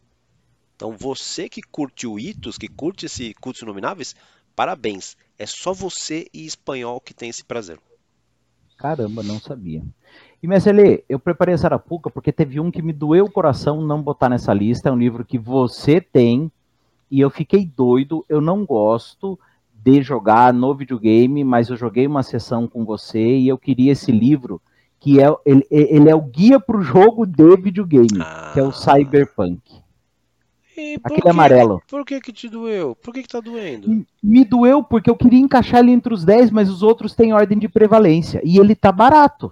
Então você que curte o Itos, que curte esse Cultos Inomináveis, parabéns. É só você e espanhol que tem esse prazer. Caramba, não sabia. E Messelê, eu preparei essa arapuca porque teve um que me doeu o coração não botar nessa lista. É um livro que você tem e eu fiquei doido. Eu não gosto de jogar no videogame, mas eu joguei uma sessão com você e eu queria esse livro que é ele, ele é o guia para o jogo de videogame, ah. que é o Cyberpunk. Aquele que, amarelo. Por que que te doeu? Por que que tá doendo? Me doeu porque eu queria encaixar ele entre os 10, mas os outros têm ordem de prevalência. E ele tá barato.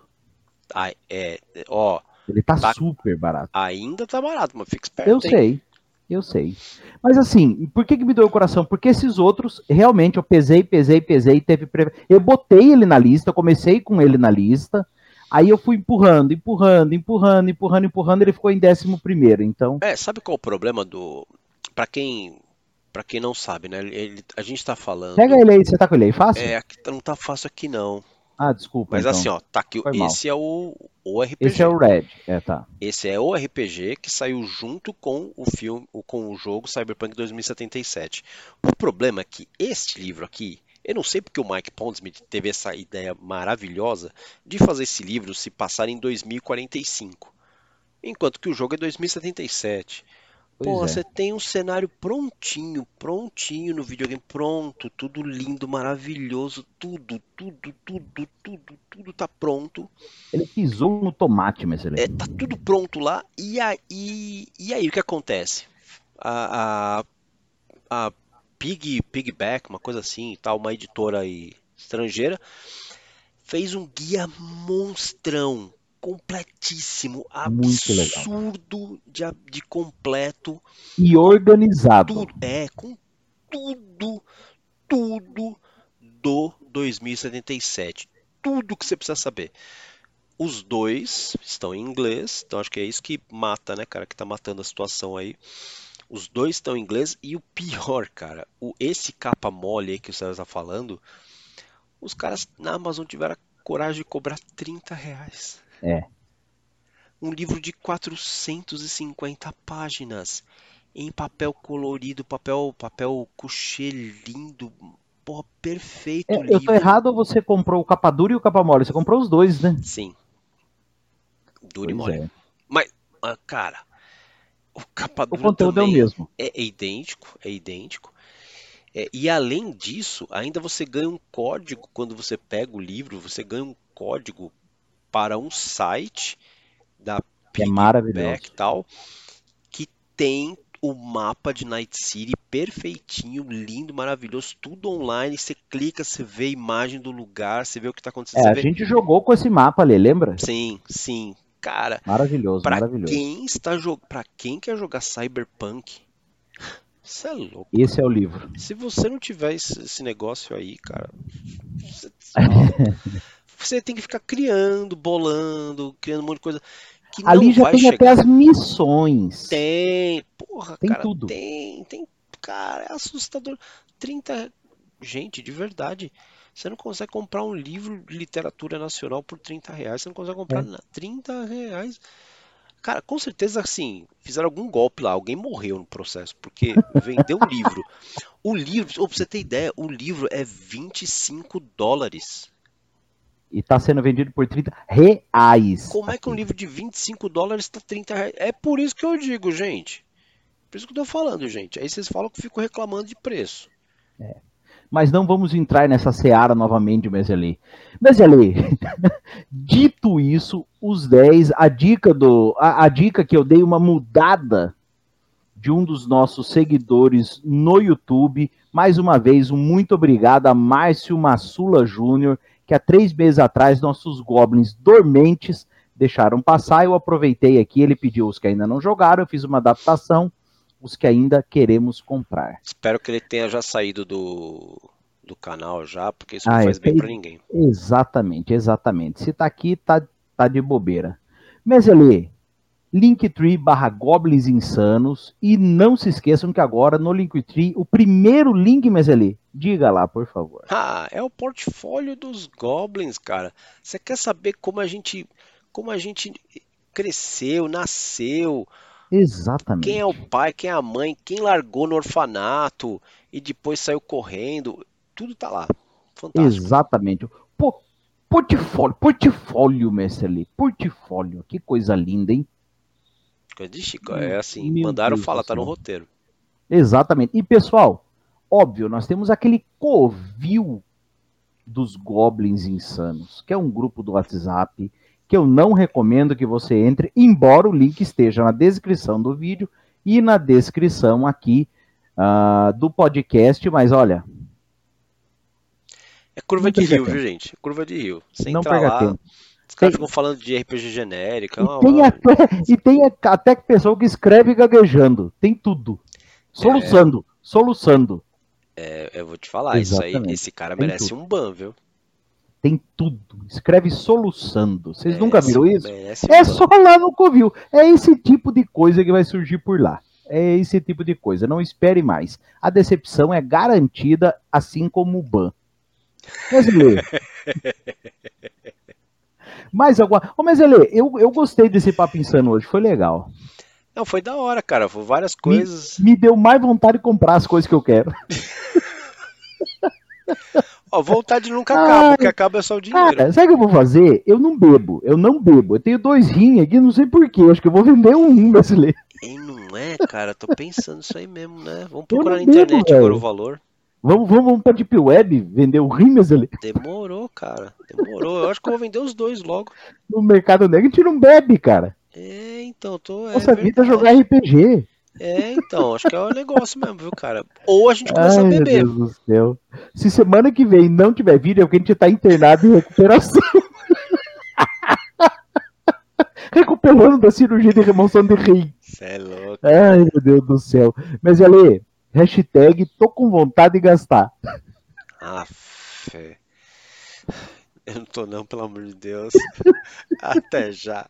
Ah, é, ó. Ele tá, tá, super barato. Ainda tá barato, mas fica esperto. Eu hein? sei, eu sei. Mas assim, por que que me doeu o coração? Porque esses outros, realmente, eu pesei, pesei, pesei, teve... Pre... Eu botei ele na lista, comecei com ele na lista, Aí eu fui empurrando, empurrando, empurrando, empurrando, empurrando, ele ficou em décimo primeiro, então... É, sabe qual é o problema do... Pra quem... Pra quem não sabe, né? Ele, a gente tá falando... Pega ele aí, você tá com ele aí fácil? É, aqui, não tá fácil aqui não. Ah, desculpa. Mas então. assim, ó, tá aqui, esse é o, o RPG. Esse é o Red, é, tá. Esse é o RPG que saiu junto com o filme, com o jogo Cyberpunk 2077. O problema é que este livro aqui, eu não sei porque o Mike Pondsmith teve essa ideia maravilhosa de fazer esse livro se passar em 2045, enquanto que o jogo é 2077. Pois Pô, é. você tem um cenário prontinho, prontinho no videogame, pronto, tudo lindo, maravilhoso, tudo, tudo, tudo, tudo, tudo tá pronto. Ele pisou no tomate, mas ele. É, tá tudo pronto lá. E aí, e aí o que acontece? A, a, a Pig, Pigback, uma coisa assim, e tal, uma editora aí estrangeira, fez um guia monstrão, completíssimo, absurdo de, de completo, E organizado. tudo, é, com tudo, tudo do 2077. Tudo que você precisa saber. Os dois estão em inglês, então acho que é isso que mata, né, cara, que tá matando a situação aí. Os dois estão em inglês e o pior, cara, o, esse capa mole aí que o César tá falando, os caras na Amazon tiveram coragem de cobrar 30 reais. É. Um livro de 450 páginas, em papel colorido, papel, papel couché lindo, porra, perfeito É, livro. eu tô errado ou você comprou o capa dura e o capa mole? Você comprou os dois, né? Sim. Duro e Pois mole. é. Mas, ah, cara, o capa O dura conteúdo é o mesmo. é, é idêntico, é idêntico. É, e além disso, ainda você ganha um código quando você pega o livro, você ganha um código para um site da Que é maravilhoso. tal, que tem o mapa de Night City perfeitinho, lindo, maravilhoso, tudo online. Você clica, você vê a imagem do lugar, você vê o que está acontecendo. É, a vê... gente jogou com esse mapa ali, lembra? Sim, sim. Cara, Maravilhoso, Pra maravilhoso. quem está jogando, para quem quer jogar Cyberpunk, isso é louco. Esse é o livro. Se você não tiver esse, esse negócio aí, cara, você, [LAUGHS] você tem que ficar criando, bolando, criando um monte de coisa Ali já tem chegar. até as missões. Tem, porra, Tem cara, tudo. tem, tem, cara, é assustador. 30, gente, de verdade, você não consegue comprar um livro de literatura nacional por 30 reais, você não consegue comprar É. na- 30 reais. Cara, com certeza, assim, fizeram algum golpe lá, alguém morreu no processo, porque vendeu o livro. O livro, ô, pra você ter ideia, o livro é 25 dólares. E tá sendo vendido por 30 reais. Como é que um livro de 25 dólares tá 30 reais? É por isso que eu digo, gente. Por isso que eu tô falando, gente. Aí vocês falam que eu fico reclamando de preço. Mas não vamos entrar nessa seara novamente, Meseli. Meseli, [LAUGHS] dito isso, os 10, a dica do. A, a dica que eu dei uma mudada de um dos nossos seguidores no YouTube. Mais uma vez, um muito obrigado a Márcio Massula Júnior, que há três meses atrás nossos goblins dormentes deixaram passar. Eu aproveitei aqui, ele pediu os que ainda não jogaram, eu fiz uma adaptação, os que ainda queremos comprar. Espero que ele tenha já saído do, do canal já, porque isso não Ah, é, faz bem tem- pra ninguém. Exatamente, exatamente. Se tá aqui, tá, tá de bobeira. Meseli, Linktree barra Goblins Insanos. E não se esqueçam que agora no Linktree, o primeiro link, Meseli, diga lá, por favor. [LAUGHS] Ah, é o portfólio dos Goblins, cara. Você quer saber como a gente, como a gente cresceu, nasceu, Exatamente. quem é o pai, quem é a mãe, quem largou no orfanato e depois saiu correndo, tudo tá lá. Fantástico. Exatamente. Pô, portfólio, portfólio, Meseli, portfólio. Que coisa linda, hein? Coisa de Chico, é assim, Meu mandaram Deus falar, tá no roteiro. Exatamente. E pessoal, óbvio, nós temos aquele covil dos Goblins Insanos, que é um grupo do WhatsApp que eu não recomendo que você entre, embora o link esteja na descrição do vídeo e na descrição aqui ah, do podcast. Mas olha, É curva de rio, tempo. viu, gente? É Curva de rio. Você não entra perca lá, tempo. os caras Tem- ficam falando de RPG genérica. E uma- tem, uma- até, e tem até pessoa que escreve gaguejando. Tem tudo. Soluçando, soluçando. é, eu vou te falar, isso aí, Exatamente. esse cara Tem merece tudo. um ban, viu? Tem tudo. Escreve soluçando. Vocês nunca Merece- viram isso? É ban. só lá no Covil. É esse tipo de coisa que vai surgir por lá. É esse tipo de coisa. Não espere mais. A decepção é garantida, assim como o ban. Mas, [LAUGHS] Lê. Mais alguma. Ô, mas, Lê, eu, eu gostei desse papo insano hoje. Foi legal. Não, foi da hora, cara. Foi várias coisas. Me deu mais vontade de comprar as coisas que eu quero. [LAUGHS] Ó, vontade nunca acaba, o que acaba é só o dinheiro. Cara, sabe o que eu vou fazer? Eu não bebo, eu não bebo. Eu tenho dois rins aqui, não sei porquê. Acho que eu vou vender um brasileiro. E não é, cara? Tô pensando isso aí mesmo, né? Vamos [LAUGHS] procurar na internet bebo, agora o valor. Vamos, vamos, vamos pra Deep Web vender o rim brasileiro. Demorou, cara. Demorou. Eu acho que eu vou vender os dois logo. No mercado negro a gente não bebe, cara. É, então, tô. É Nossa é vida é jogar RPG. É, então, acho que é o um negócio mesmo, viu, cara? Ou a gente começa Ai, a beber. Meu Deus do céu. Se semana que vem não tiver vídeo, é porque a gente tá internado em recuperação. [LAUGHS] Recuperando da cirurgia de remoção de rim. Cê é louco. Ai, meu Deus do céu. Mas, Ale, hashtag tô com vontade de gastar. Ah, fé. Eu não tô não, pelo amor de Deus. [LAUGHS] Até já.